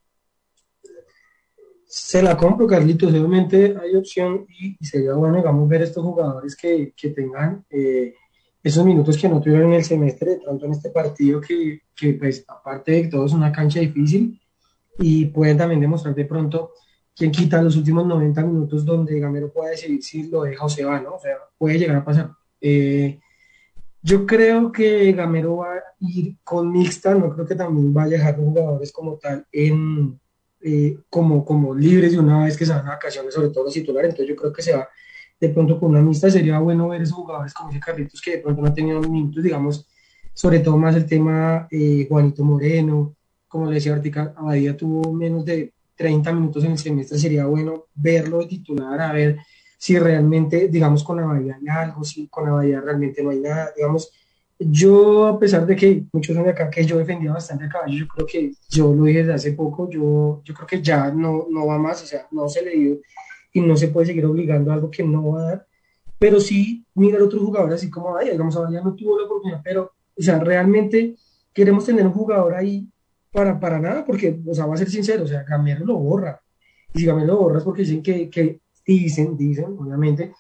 Se la compro, Carlitos. Obviamente hay opción y, sería bueno, digamos, ver estos jugadores que, que tengan eh, esos minutos que no tuvieron en el semestre, de pronto en este partido, que, que, pues, aparte de todo es una cancha difícil, y pueden también demostrar de pronto quién quita los últimos 90 minutos donde Gamero pueda decidir si lo deja o se va, ¿no? O sea, puede llegar a pasar. Eh, yo creo que Gamero va a ir con mixta, no creo que también vaya a dejar los jugadores como tal en, eh, como, como libres de una vez que se van a vacaciones, sobre todo los titulares, entonces yo creo que se va de pronto con una mixta, sería bueno ver esos jugadores como dice Carlitos, que de pronto no han tenido minutos, digamos, sobre todo más el tema eh, Juanito Moreno, como le decía Artica, Abadía tuvo menos de 30 minutos en el semestre, sería bueno verlo titular, a ver si realmente, digamos, con la Bahía hay algo, si con la Bahía realmente no hay nada, digamos, yo, a pesar de que muchos son de acá que yo defendía bastante a caballo, yo creo que yo lo dije desde hace poco, yo, yo creo que ya no, no va más, o sea, no se le dio y no se puede seguir obligando a algo que no va a dar, pero sí mirar otro jugador así como Bahía, digamos, Bahía no tuvo la oportunidad, pero, o sea, realmente queremos tener un jugador ahí para, para nada, porque, o sea, a ser sincero, o sea, Gamero lo borra. Y si Gamero lo borra es porque dicen que, que dicen, dicen, obviamente,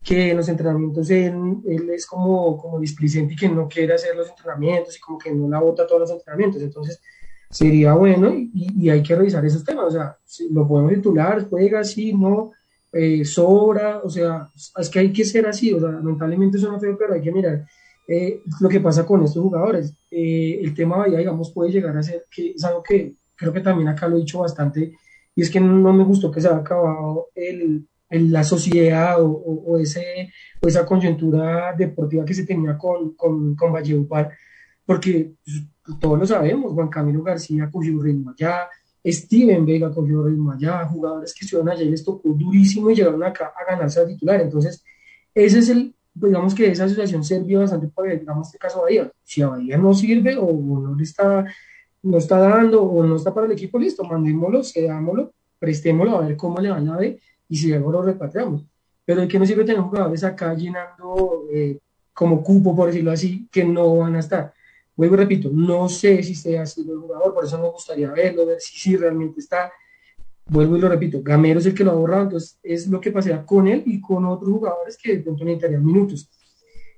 que en los entrenamientos él, él, es como, como displicente y que no quiere hacer los entrenamientos y como que no la bota todos los entrenamientos. Entonces, sería bueno y, y hay que revisar esos temas. O sea, si lo podemos titular, juega así, no, eh, sobra, o sea, es que hay que ser así. O sea, lamentablemente suena feo, pero hay que mirar eh, lo que pasa con estos jugadores. Eh, el tema Bahía, digamos, puede llegar a ser que es algo que creo que también acá lo he dicho bastante, y es que no me gustó que se haya acabado el, la sociedad o, o, ese, o esa coyuntura deportiva que se tenía con, con, con porque pues, todos lo sabemos, Juan Camilo García cogió ritmo allá, Steven Vega cogió ritmo allá, jugadores que estuvieron allá les tocó durísimo y llegaron acá a ganarse a titular, entonces ese es el, digamos que esa asociación sirvió bastante para, digamos, este caso Bahía. Si a Bahía no sirve o no le está, no está dando o no está para el equipo, listo, mandémoslo, cedámoslo, prestémoslo a ver cómo le van a ver y si luego lo repatriamos. Pero el que no sirve tener jugadores acá llenando eh, como cupo, por decirlo así, que no van a estar. Vuelvo y repito, no sé si sea así el jugador, por eso me gustaría verlo, ver si, si realmente está vuelvo y lo repito, Gamero es el que lo ha borrado, entonces es lo que pasea con él y con otros jugadores que de pronto necesitarían minutos.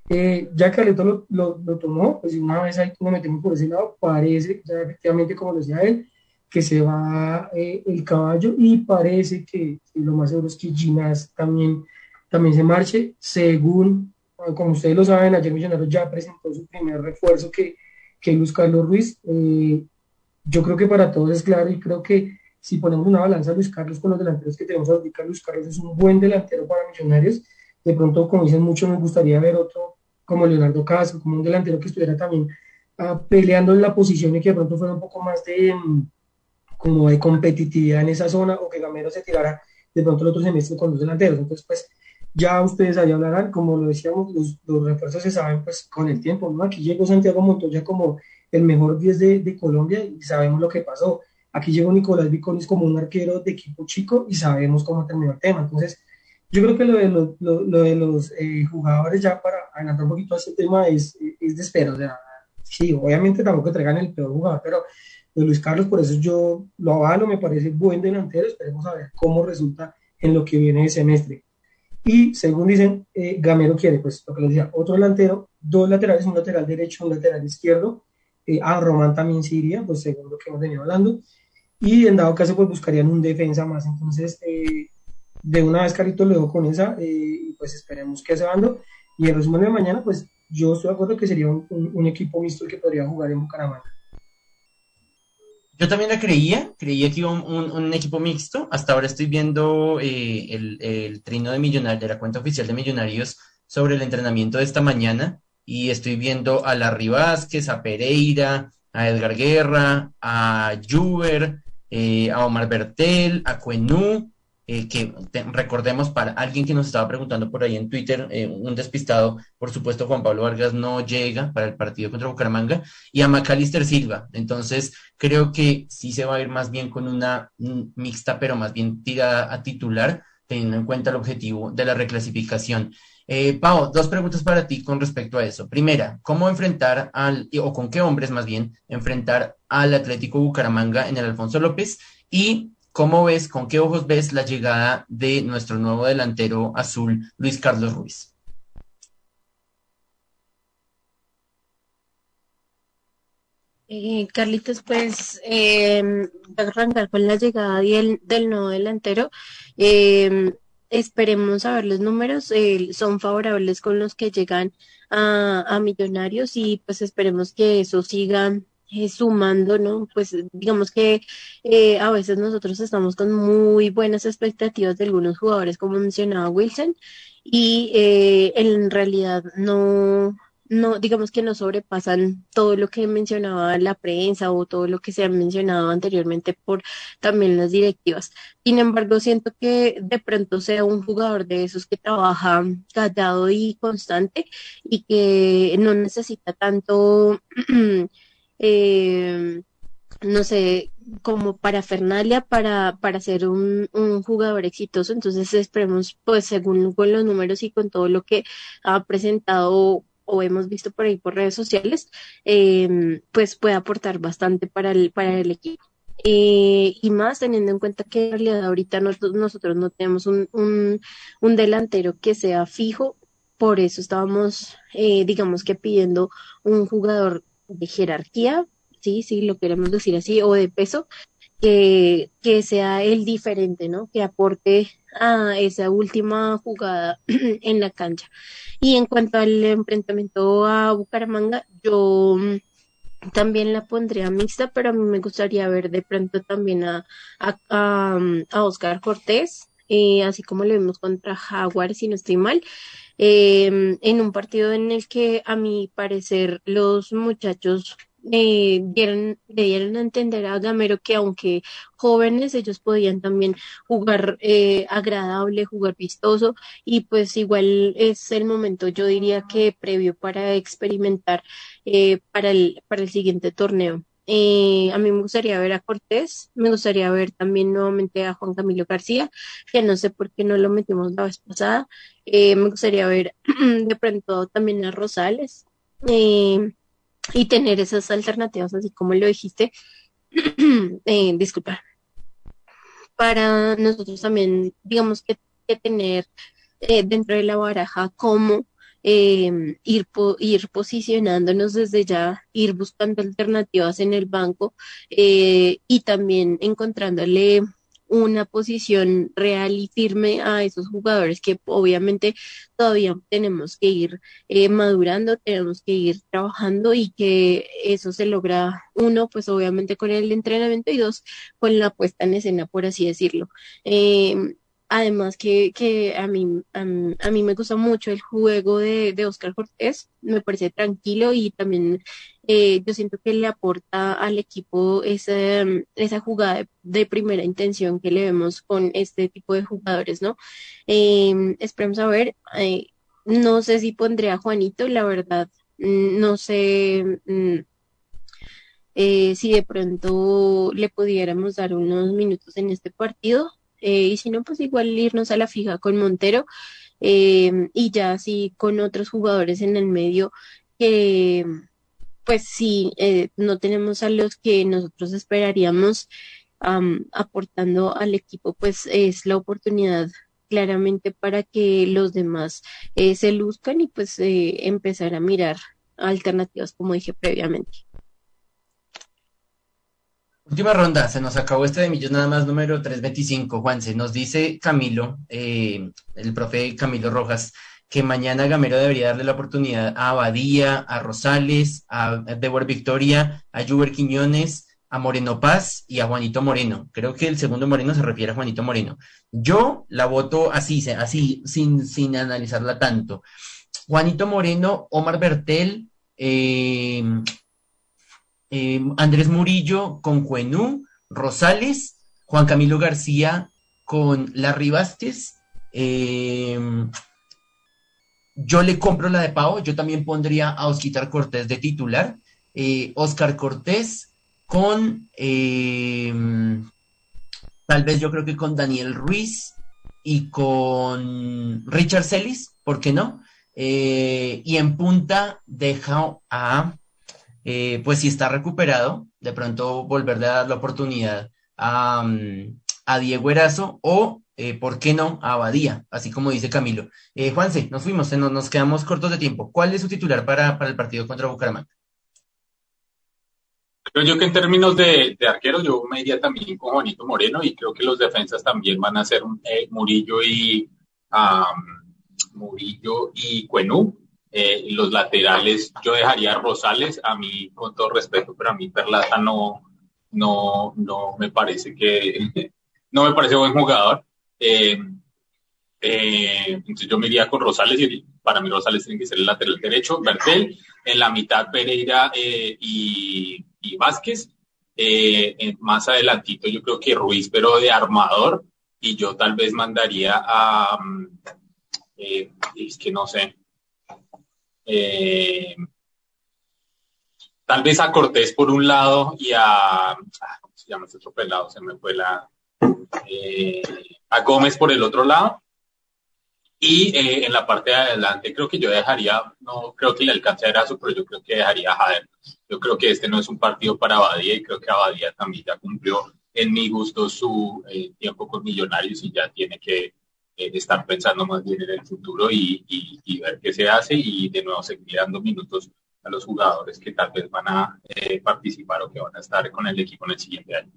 Eh, ya que lo, lo, lo, tomó, pues una vez ahí nos metemos por ese lado, parece, ya efectivamente como decía él, que se va eh, el caballo y parece que, lo más seguro es que Ginas también, también se marche, según, como ustedes lo saben, ayer Millonarios ya presentó su primer refuerzo que que Luis Carlos Ruiz. Eh, yo creo que para todos es claro y creo que si ponemos una balanza a Luis Carlos con los delanteros que tenemos ahorita, Luis Carlos es un buen delantero para Millonarios. De pronto, como dicen mucho, me gustaría ver otro como Leonardo Caso, como un delantero que estuviera también uh, peleando en la posición y que de pronto fuera un poco más de, um, como de competitividad en esa zona o que Gamero se tirara de pronto el otro semestre con dos delanteros. Entonces, pues ya ustedes ahí hablarán, como lo decíamos, los, los refuerzos se saben pues con el tiempo, ¿no? Aquí llegó Santiago Montoya como el mejor 10 de, de Colombia y sabemos lo que pasó. Aquí llegó Nicolás Viconis como un arquero de equipo chico y sabemos cómo terminó el tema. Entonces, yo creo que lo de, lo, lo, de los eh, jugadores, ya para adelantar un poquito a este tema, es, es de espera. O sea, sí, obviamente tampoco traigan el peor jugador, pero Luis Carlos, por eso yo lo avalo, me parece buen delantero. Esperemos a ver cómo resulta en lo que viene de semestre. Y según dicen, eh, Gamero quiere, pues lo que les decía, otro delantero, dos laterales, un lateral derecho, un lateral izquierdo. Eh, a Román también se iría, pues según lo que hemos venido hablando y en dado caso pues buscarían un defensa más. Entonces, eh, de una vez Carito le doy con esa eh, y pues esperemos que se bando. Y el resumen de mañana, pues yo estoy de acuerdo que sería un, un, equipo mixto que podría jugar en Bucaramanga. Yo también la creía, creía que iba un, un, equipo mixto. Hasta ahora estoy viendo eh, el, el, trino de Millonarios, de la cuenta oficial de Millonarios sobre el entrenamiento de esta mañana. Y estoy viendo a Larry Vázquez, a Pereira, a Edgar Guerra, a Juber, eh, a Omar Bertel, a Cuenú, eh, que recordemos para alguien que nos estaba preguntando por ahí en Twitter, eh, un despistado, por supuesto Juan Pablo Vargas no llega para el partido contra Bucaramanga, y a Macalister Silva. Entonces, creo que sí se va a ir más bien con una mixta, pero más bien tirada a titular, teniendo en cuenta el objetivo de la reclasificación. Eh, Pau, dos preguntas para ti con respecto a eso. Primera, ¿cómo enfrentar al, o con qué hombres más bien, enfrentar al Atlético Bucaramanga en el Alfonso López? Y ¿cómo ves, con qué ojos ves la llegada de nuestro nuevo delantero azul, Luis Carlos Ruiz? Eh, Carlitos, pues eh, arrancar con la llegada del, del nuevo delantero. Eh, esperemos a ver los números, son favorables con los que llegan a, Millonarios y pues esperemos que eso siga eh, sumando, ¿no? Pues digamos que eh, a veces nosotros estamos con muy buenas expectativas de algunos jugadores, como mencionaba Wilson, y eh, en realidad no, no, digamos que no sobrepasan todo lo que mencionaba la prensa o todo lo que se ha mencionado anteriormente por también las directivas. Sin embargo, siento que de pronto sea un jugador de esos que trabaja callado y constante y que no necesita tanto, [CLEARS THROAT] eh, no sé, como parafernalia para, para ser un, un jugador exitoso. Entonces esperemos, pues según con los números y con todo lo que ha presentado o hemos visto por ahí por redes sociales, eh, pues puede aportar bastante para el, para el equipo. Eh, y más teniendo en cuenta que en realidad ahorita nosotros, nosotros no tenemos un, un, un, delantero que sea fijo, por eso estábamos, eh, digamos que pidiendo un jugador de jerarquía, sí, sí, lo queremos decir así, o de peso, que, que sea el diferente, ¿no? Que aporte a esa última jugada [CLEARS THROAT] en la cancha. Y en cuanto al enfrentamiento a Bucaramanga, yo mm, también la pondría mixta, pero a mí me gustaría ver de pronto también a, a, a, a Oscar Cortés, eh, así como lo vimos contra Jaguar, si no estoy mal, eh, en un partido en el que a mi parecer los muchachos eh, dieron, le dieron a entender a Gamero que aunque jóvenes, ellos podían también jugar eh, agradable, jugar vistoso y pues igual es el momento, yo diría que previo para experimentar eh, para, el, para el siguiente torneo. Eh, a mí me gustaría ver a Cortés, me gustaría ver también nuevamente a Juan Camilo García, que no sé por qué no lo metimos la vez pasada. Eh, me gustaría ver [CLEARS THROAT] de pronto también a Rosales. Eh, y tener esas alternativas, así como lo dijiste, [CLEARS THROAT] disculpa, para nosotros también, digamos que, que tener dentro de la baraja cómo eh, ir, po ir posicionándonos desde ya, ir buscando alternativas en el banco eh, y también encontrándole una posición real y firme a esos jugadores que obviamente todavía tenemos que ir eh, madurando, tenemos que ir trabajando y que eso se logra, uno, pues obviamente con el entrenamiento y dos, con la puesta en escena, por así decirlo. Eh, Además que, que a, mí, a, mí me gusta mucho el juego de, de Oscar Cortés, me parece tranquilo y también eh, yo siento que le aporta al equipo esa, esa jugada de, primera intención que le vemos con este tipo de jugadores, ¿no? Eh, esperemos a ver, eh, no sé si pondré a Juanito, la verdad, mm, no sé mm, eh, si de pronto le pudiéramos dar unos minutos en este partido eh, y si no, pues igual irnos a la fija con Montero eh, y ya así con otros jugadores en el medio que pues sí, eh, no tenemos a los que nosotros esperaríamos aportando al equipo, pues es la oportunidad claramente para que los demás se luzcan y pues empezar a mirar alternativas como dije previamente. Última ronda, se nos acabó este de Millos nada más número 325, Juanse. Nos dice Camilo, eh, el profe Camilo Rojas, que mañana Gamero debería darle la oportunidad a Abadía, a Rosales, a Debor Victoria, a Juber Quiñones, a Moreno Paz y a Juanito Moreno. Creo que el segundo Moreno se refiere a Juanito Moreno. Yo la voto así, así, sin, sin analizarla tanto. Juanito Moreno, Omar Bertel, eh, eh, Andrés Murillo con Cuenú, Rosales, Juan Camilo García con Larry Vázquez. Eh, yo le compro la de Pau, yo también pondría a Osquitar Cortés de titular. Eh, Oscar Cortés con, tal vez yo creo que con Daniel Ruiz y con Richard Celis, ¿por qué no? y en punta deja a eh, pues si está recuperado, de pronto volverle a dar la oportunidad a, mm, Diego Erazo o, eh, ¿por qué no?, a Abadía, así como dice Camilo. Eh, Juanse, nos fuimos, nos, quedamos cortos de tiempo. ¿Cuál es su titular para, el partido contra Bucaramanga? Creo yo que en términos de, de arquero, yo me iría también con Juanito Moreno y creo que los defensas también van a ser Murillo y Murillo y Cuenú. Eh, los laterales, yo dejaría Rosales, a mí, con todo respeto, pero a mí Perlata no, no, no me parece que, [LAUGHS] no me parece buen jugador. Eh, eh, entonces yo me iría con Rosales y para mí Rosales tiene que ser el lateral derecho, Bertel, en la mitad Pereira y, y, Vázquez, más adelantito yo creo que Ruiz, pero de armador, y yo tal vez mandaría a, es que no sé, eh, tal vez a Cortés por un lado y a, ah, ¿cómo se llama este otro pelado? Se me fue la, eh, a Gómez por el otro lado. Y eh, en la parte de adelante creo que yo dejaría, no creo que le alcance a su, pero yo creo que dejaría a Jader. Yo creo que este no es un partido para Abadía y creo que Abadía también ya cumplió en mi gusto su tiempo con Millonarios y ya tiene que eh, estar pensando más bien en el futuro y, ver qué se hace y de nuevo seguir dando minutos a los jugadores que tal vez van a eh, participar o que van a estar con el equipo en el siguiente año.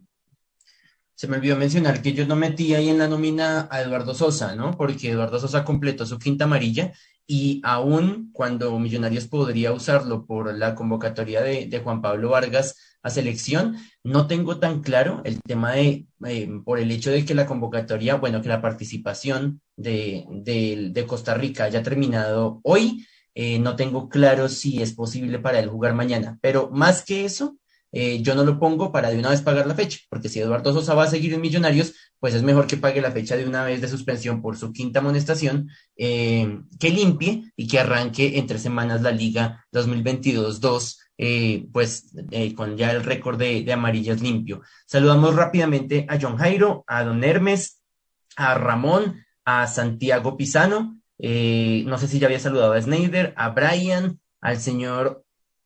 Se me olvidó mencionar que yo no metí ahí en la nómina a Eduardo Sosa, ¿no? Porque Eduardo Sosa completó su quinta amarilla y aún cuando Millonarios podría usarlo por la convocatoria de, de Juan Pablo Vargas, a selección. No tengo tan claro el tema de, eh, por el hecho de que la convocatoria, bueno, que la participación de, Costa Rica haya terminado hoy. Eh, no tengo claro si es posible para él jugar mañana, pero más que eso, eh, yo no lo pongo para de una vez pagar la fecha, porque si Eduardo Sosa va a seguir en Millonarios, pues es mejor que pague la fecha de una vez de suspensión por su quinta amonestación, que limpie y que arranque entre semanas la Liga 2022-2 eh, pues eh, con ya el récord de, amarillas limpio. Saludamos rápidamente a John Jairo, a Don Hermes, a Ramón, a Santiago Pisano, eh, no sé si ya había saludado a Snyder, a Brian, al señor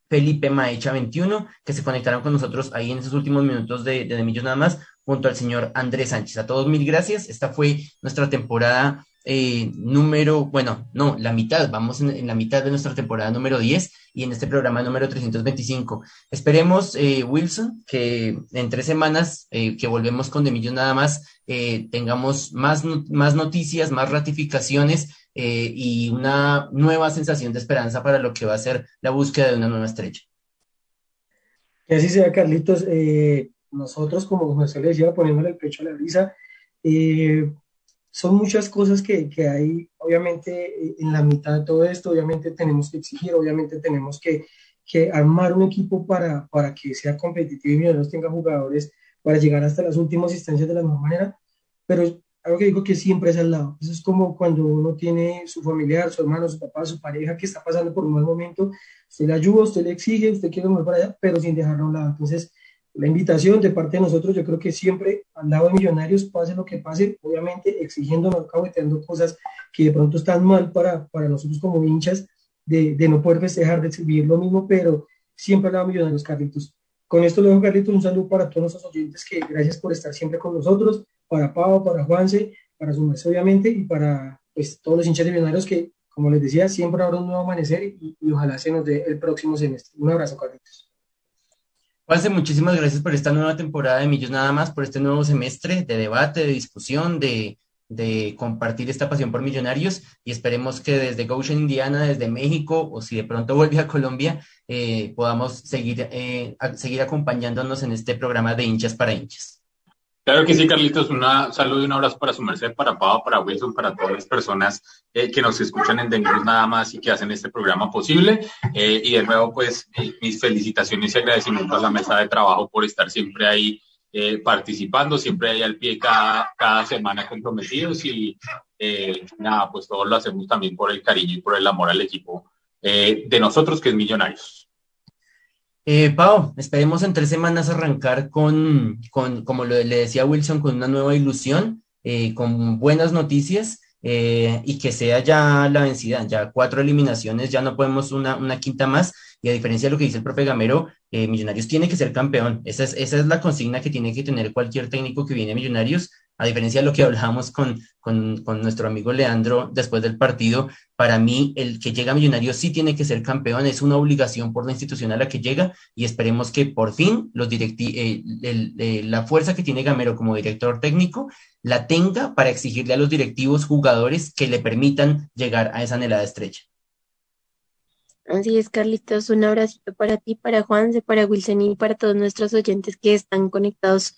Felipe Maecha 21, que se conectaron con nosotros ahí en esos últimos minutos de, de, nada más, junto al señor Andrés Sánchez. A todos mil gracias. Esta fue nuestra temporada eh, número, bueno, no, la mitad, vamos en, la mitad de nuestra temporada número 10 y en este programa número 325. Esperemos, eh, Wilson, que en tres semanas eh, que volvemos con De nada más, tengamos más, más noticias, más ratificaciones y una nueva sensación de esperanza para lo que va a ser la búsqueda de una nueva estrella. Que así sea, Carlitos. nosotros, como José le decía, poniéndole el pecho a la brisa, eh, son muchas cosas que, que, hay, obviamente, en la mitad de todo esto, obviamente tenemos que exigir, obviamente tenemos que, que armar un equipo para, para que sea competitivo y Millonarios tenga jugadores para llegar hasta las últimas instancias de la misma manera, pero algo que digo que siempre es al lado. Eso es como cuando uno tiene su familiar, su hermano, su papá, su pareja que está pasando por un mal momento, usted le ayuda, usted le exige, usted quiere mover para allá, pero sin dejarlo a un lado. Entonces, la invitación de parte de nosotros, yo creo que siempre al lado de Millonarios, pase lo que pase, obviamente exigiéndonos, caboteando cosas que de pronto están mal para, para nosotros como hinchas, de, de no poder festejar, de vivir lo mismo, pero siempre al lado de Millonarios, Carlitos. Con esto luego, Carlitos, un saludo para todos nuestros oyentes, que gracias por estar siempre con nosotros, para Pau, para Juanse, para su mes, obviamente, y para pues, todos los hinchas de Millonarios que, como les decía, siempre habrá un nuevo amanecer y, y ojalá se nos dé el próximo semestre. Un abrazo, Carlitos. Juanse, muchísimas gracias por esta nueva temporada de Millos Nada más, por este nuevo semestre de debate, de discusión, de, compartir esta pasión por millonarios y esperemos que desde Goshen, Indiana, desde México o si de pronto vuelve a Colombia, eh, podamos seguir, eh, seguir acompañándonos en este programa de hinchas para hinchas. Claro que sí, Carlitos. Un saludo y un abrazo para su merced, para Pau, para Wilson, para todas las personas eh, que nos escuchan en The nada más y que hacen este programa posible. Eh, y de nuevo, pues, mis felicitaciones y agradecimiento a la mesa de trabajo por estar siempre ahí eh, participando, siempre ahí al pie cada, cada semana comprometidos. Y nada, pues todos lo hacemos también por el cariño y por el amor al equipo de nosotros, que es Millonarios. Eh, Pau, esperemos en tres semanas arrancar con, con como le decía Wilson, con una nueva ilusión, eh, con buenas noticias eh, y que sea ya la vencida, ya cuatro eliminaciones, ya no podemos una, una quinta más. Y a diferencia de lo que dice el profe Gamero, eh, Millonarios tiene que ser campeón. Esa es, esa es la consigna que tiene que tener cualquier técnico que viene a Millonarios a diferencia de lo que hablábamos con, con, nuestro amigo Leandro después del partido, para mí el que llega a Millonarios sí tiene que ser campeón, es una obligación por la institución a la que llega y esperemos que por fin los directi eh, la fuerza que tiene Gamero como director técnico la tenga para exigirle a los directivos jugadores que le permitan llegar a esa anhelada estrella. Así es, Carlitos, un abracito para ti, para Juanse, para Wilson y para todos nuestros oyentes que están conectados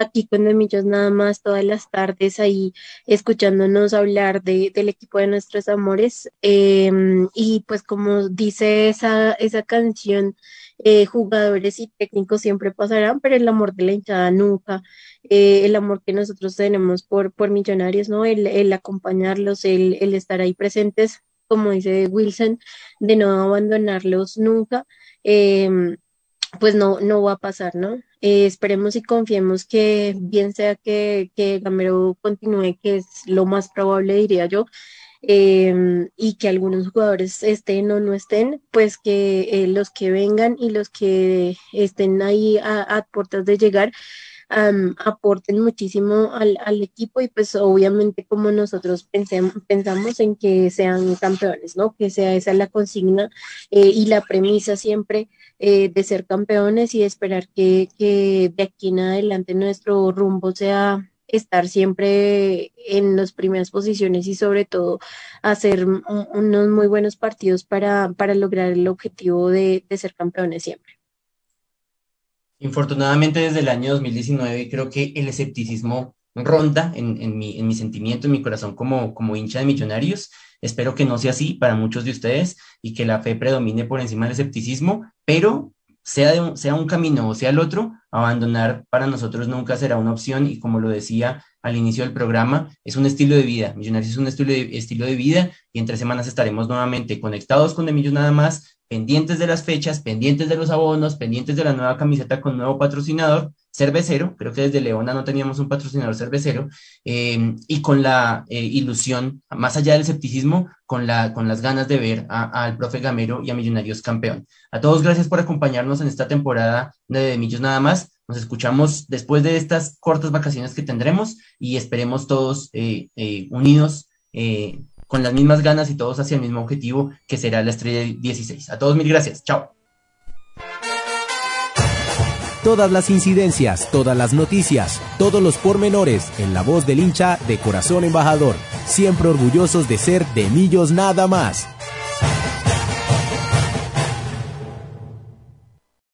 aquí con Demillos nada más todas las tardes ahí escuchándonos hablar de, del equipo de nuestros amores. Em, y pues como dice esa, esa canción, eh, jugadores y técnicos siempre pasarán, pero el amor de la hinchada nunca. Eh, el amor que nosotros tenemos por, por millonarios, ¿no? El, el acompañarlos, el, el estar ahí presentes como dice Wilson, de no abandonarlos nunca, em, pues no, no va a pasar, ¿no? Eh, esperemos y confiemos que bien sea que, que Gamero continúe, que es lo más probable, diría yo, em, y que algunos jugadores estén o no estén, pues que eh, los que vengan y los que estén ahí a, a puertas de llegar, aporten muchísimo al, al, equipo y pues obviamente como nosotros pensemos, pensamos en que sean campeones, ¿no? Que sea esa la consigna eh, y la premisa siempre eh, de ser campeones y esperar que, de aquí en adelante nuestro rumbo sea estar siempre en las primeras posiciones y sobre todo hacer unos muy buenos partidos para, para lograr el objetivo de ser campeones siempre. Infortunadamente desde el año 2019 creo que el escepticismo ronda en, en, mi, en mi sentimiento, en mi corazón como, como hincha de millonarios. Espero que no sea así para muchos de ustedes y que la fe predomine por encima del escepticismo, pero sea, sea un camino o sea el otro, abandonar para nosotros nunca será una opción y como lo decía al inicio del programa, es un estilo de vida. Millonarios es un estilo de, estilo de vida y en tres semanas estaremos nuevamente conectados con De Nada más, pendientes de las fechas, pendientes de los abonos, pendientes de la nueva camiseta con nuevo patrocinador, cervecero, creo que desde Leona no teníamos un patrocinador cervecero, eh, y con la eh, ilusión, más allá del escepticismo, con, la, con las ganas de ver al profe Gamero y a Millonarios campeón. A todos gracias por acompañarnos en esta temporada de Millos Nada más. Nos escuchamos después de estas cortas vacaciones que tendremos y esperemos todos eh, unidos eh, con las mismas ganas y todos hacia el mismo objetivo que será la estrella 16. A todos mil gracias. Chao. Todas las incidencias, todas las noticias, todos los pormenores en la voz del hincha de Corazón Embajador, siempre orgullosos de ser de Millos nada más.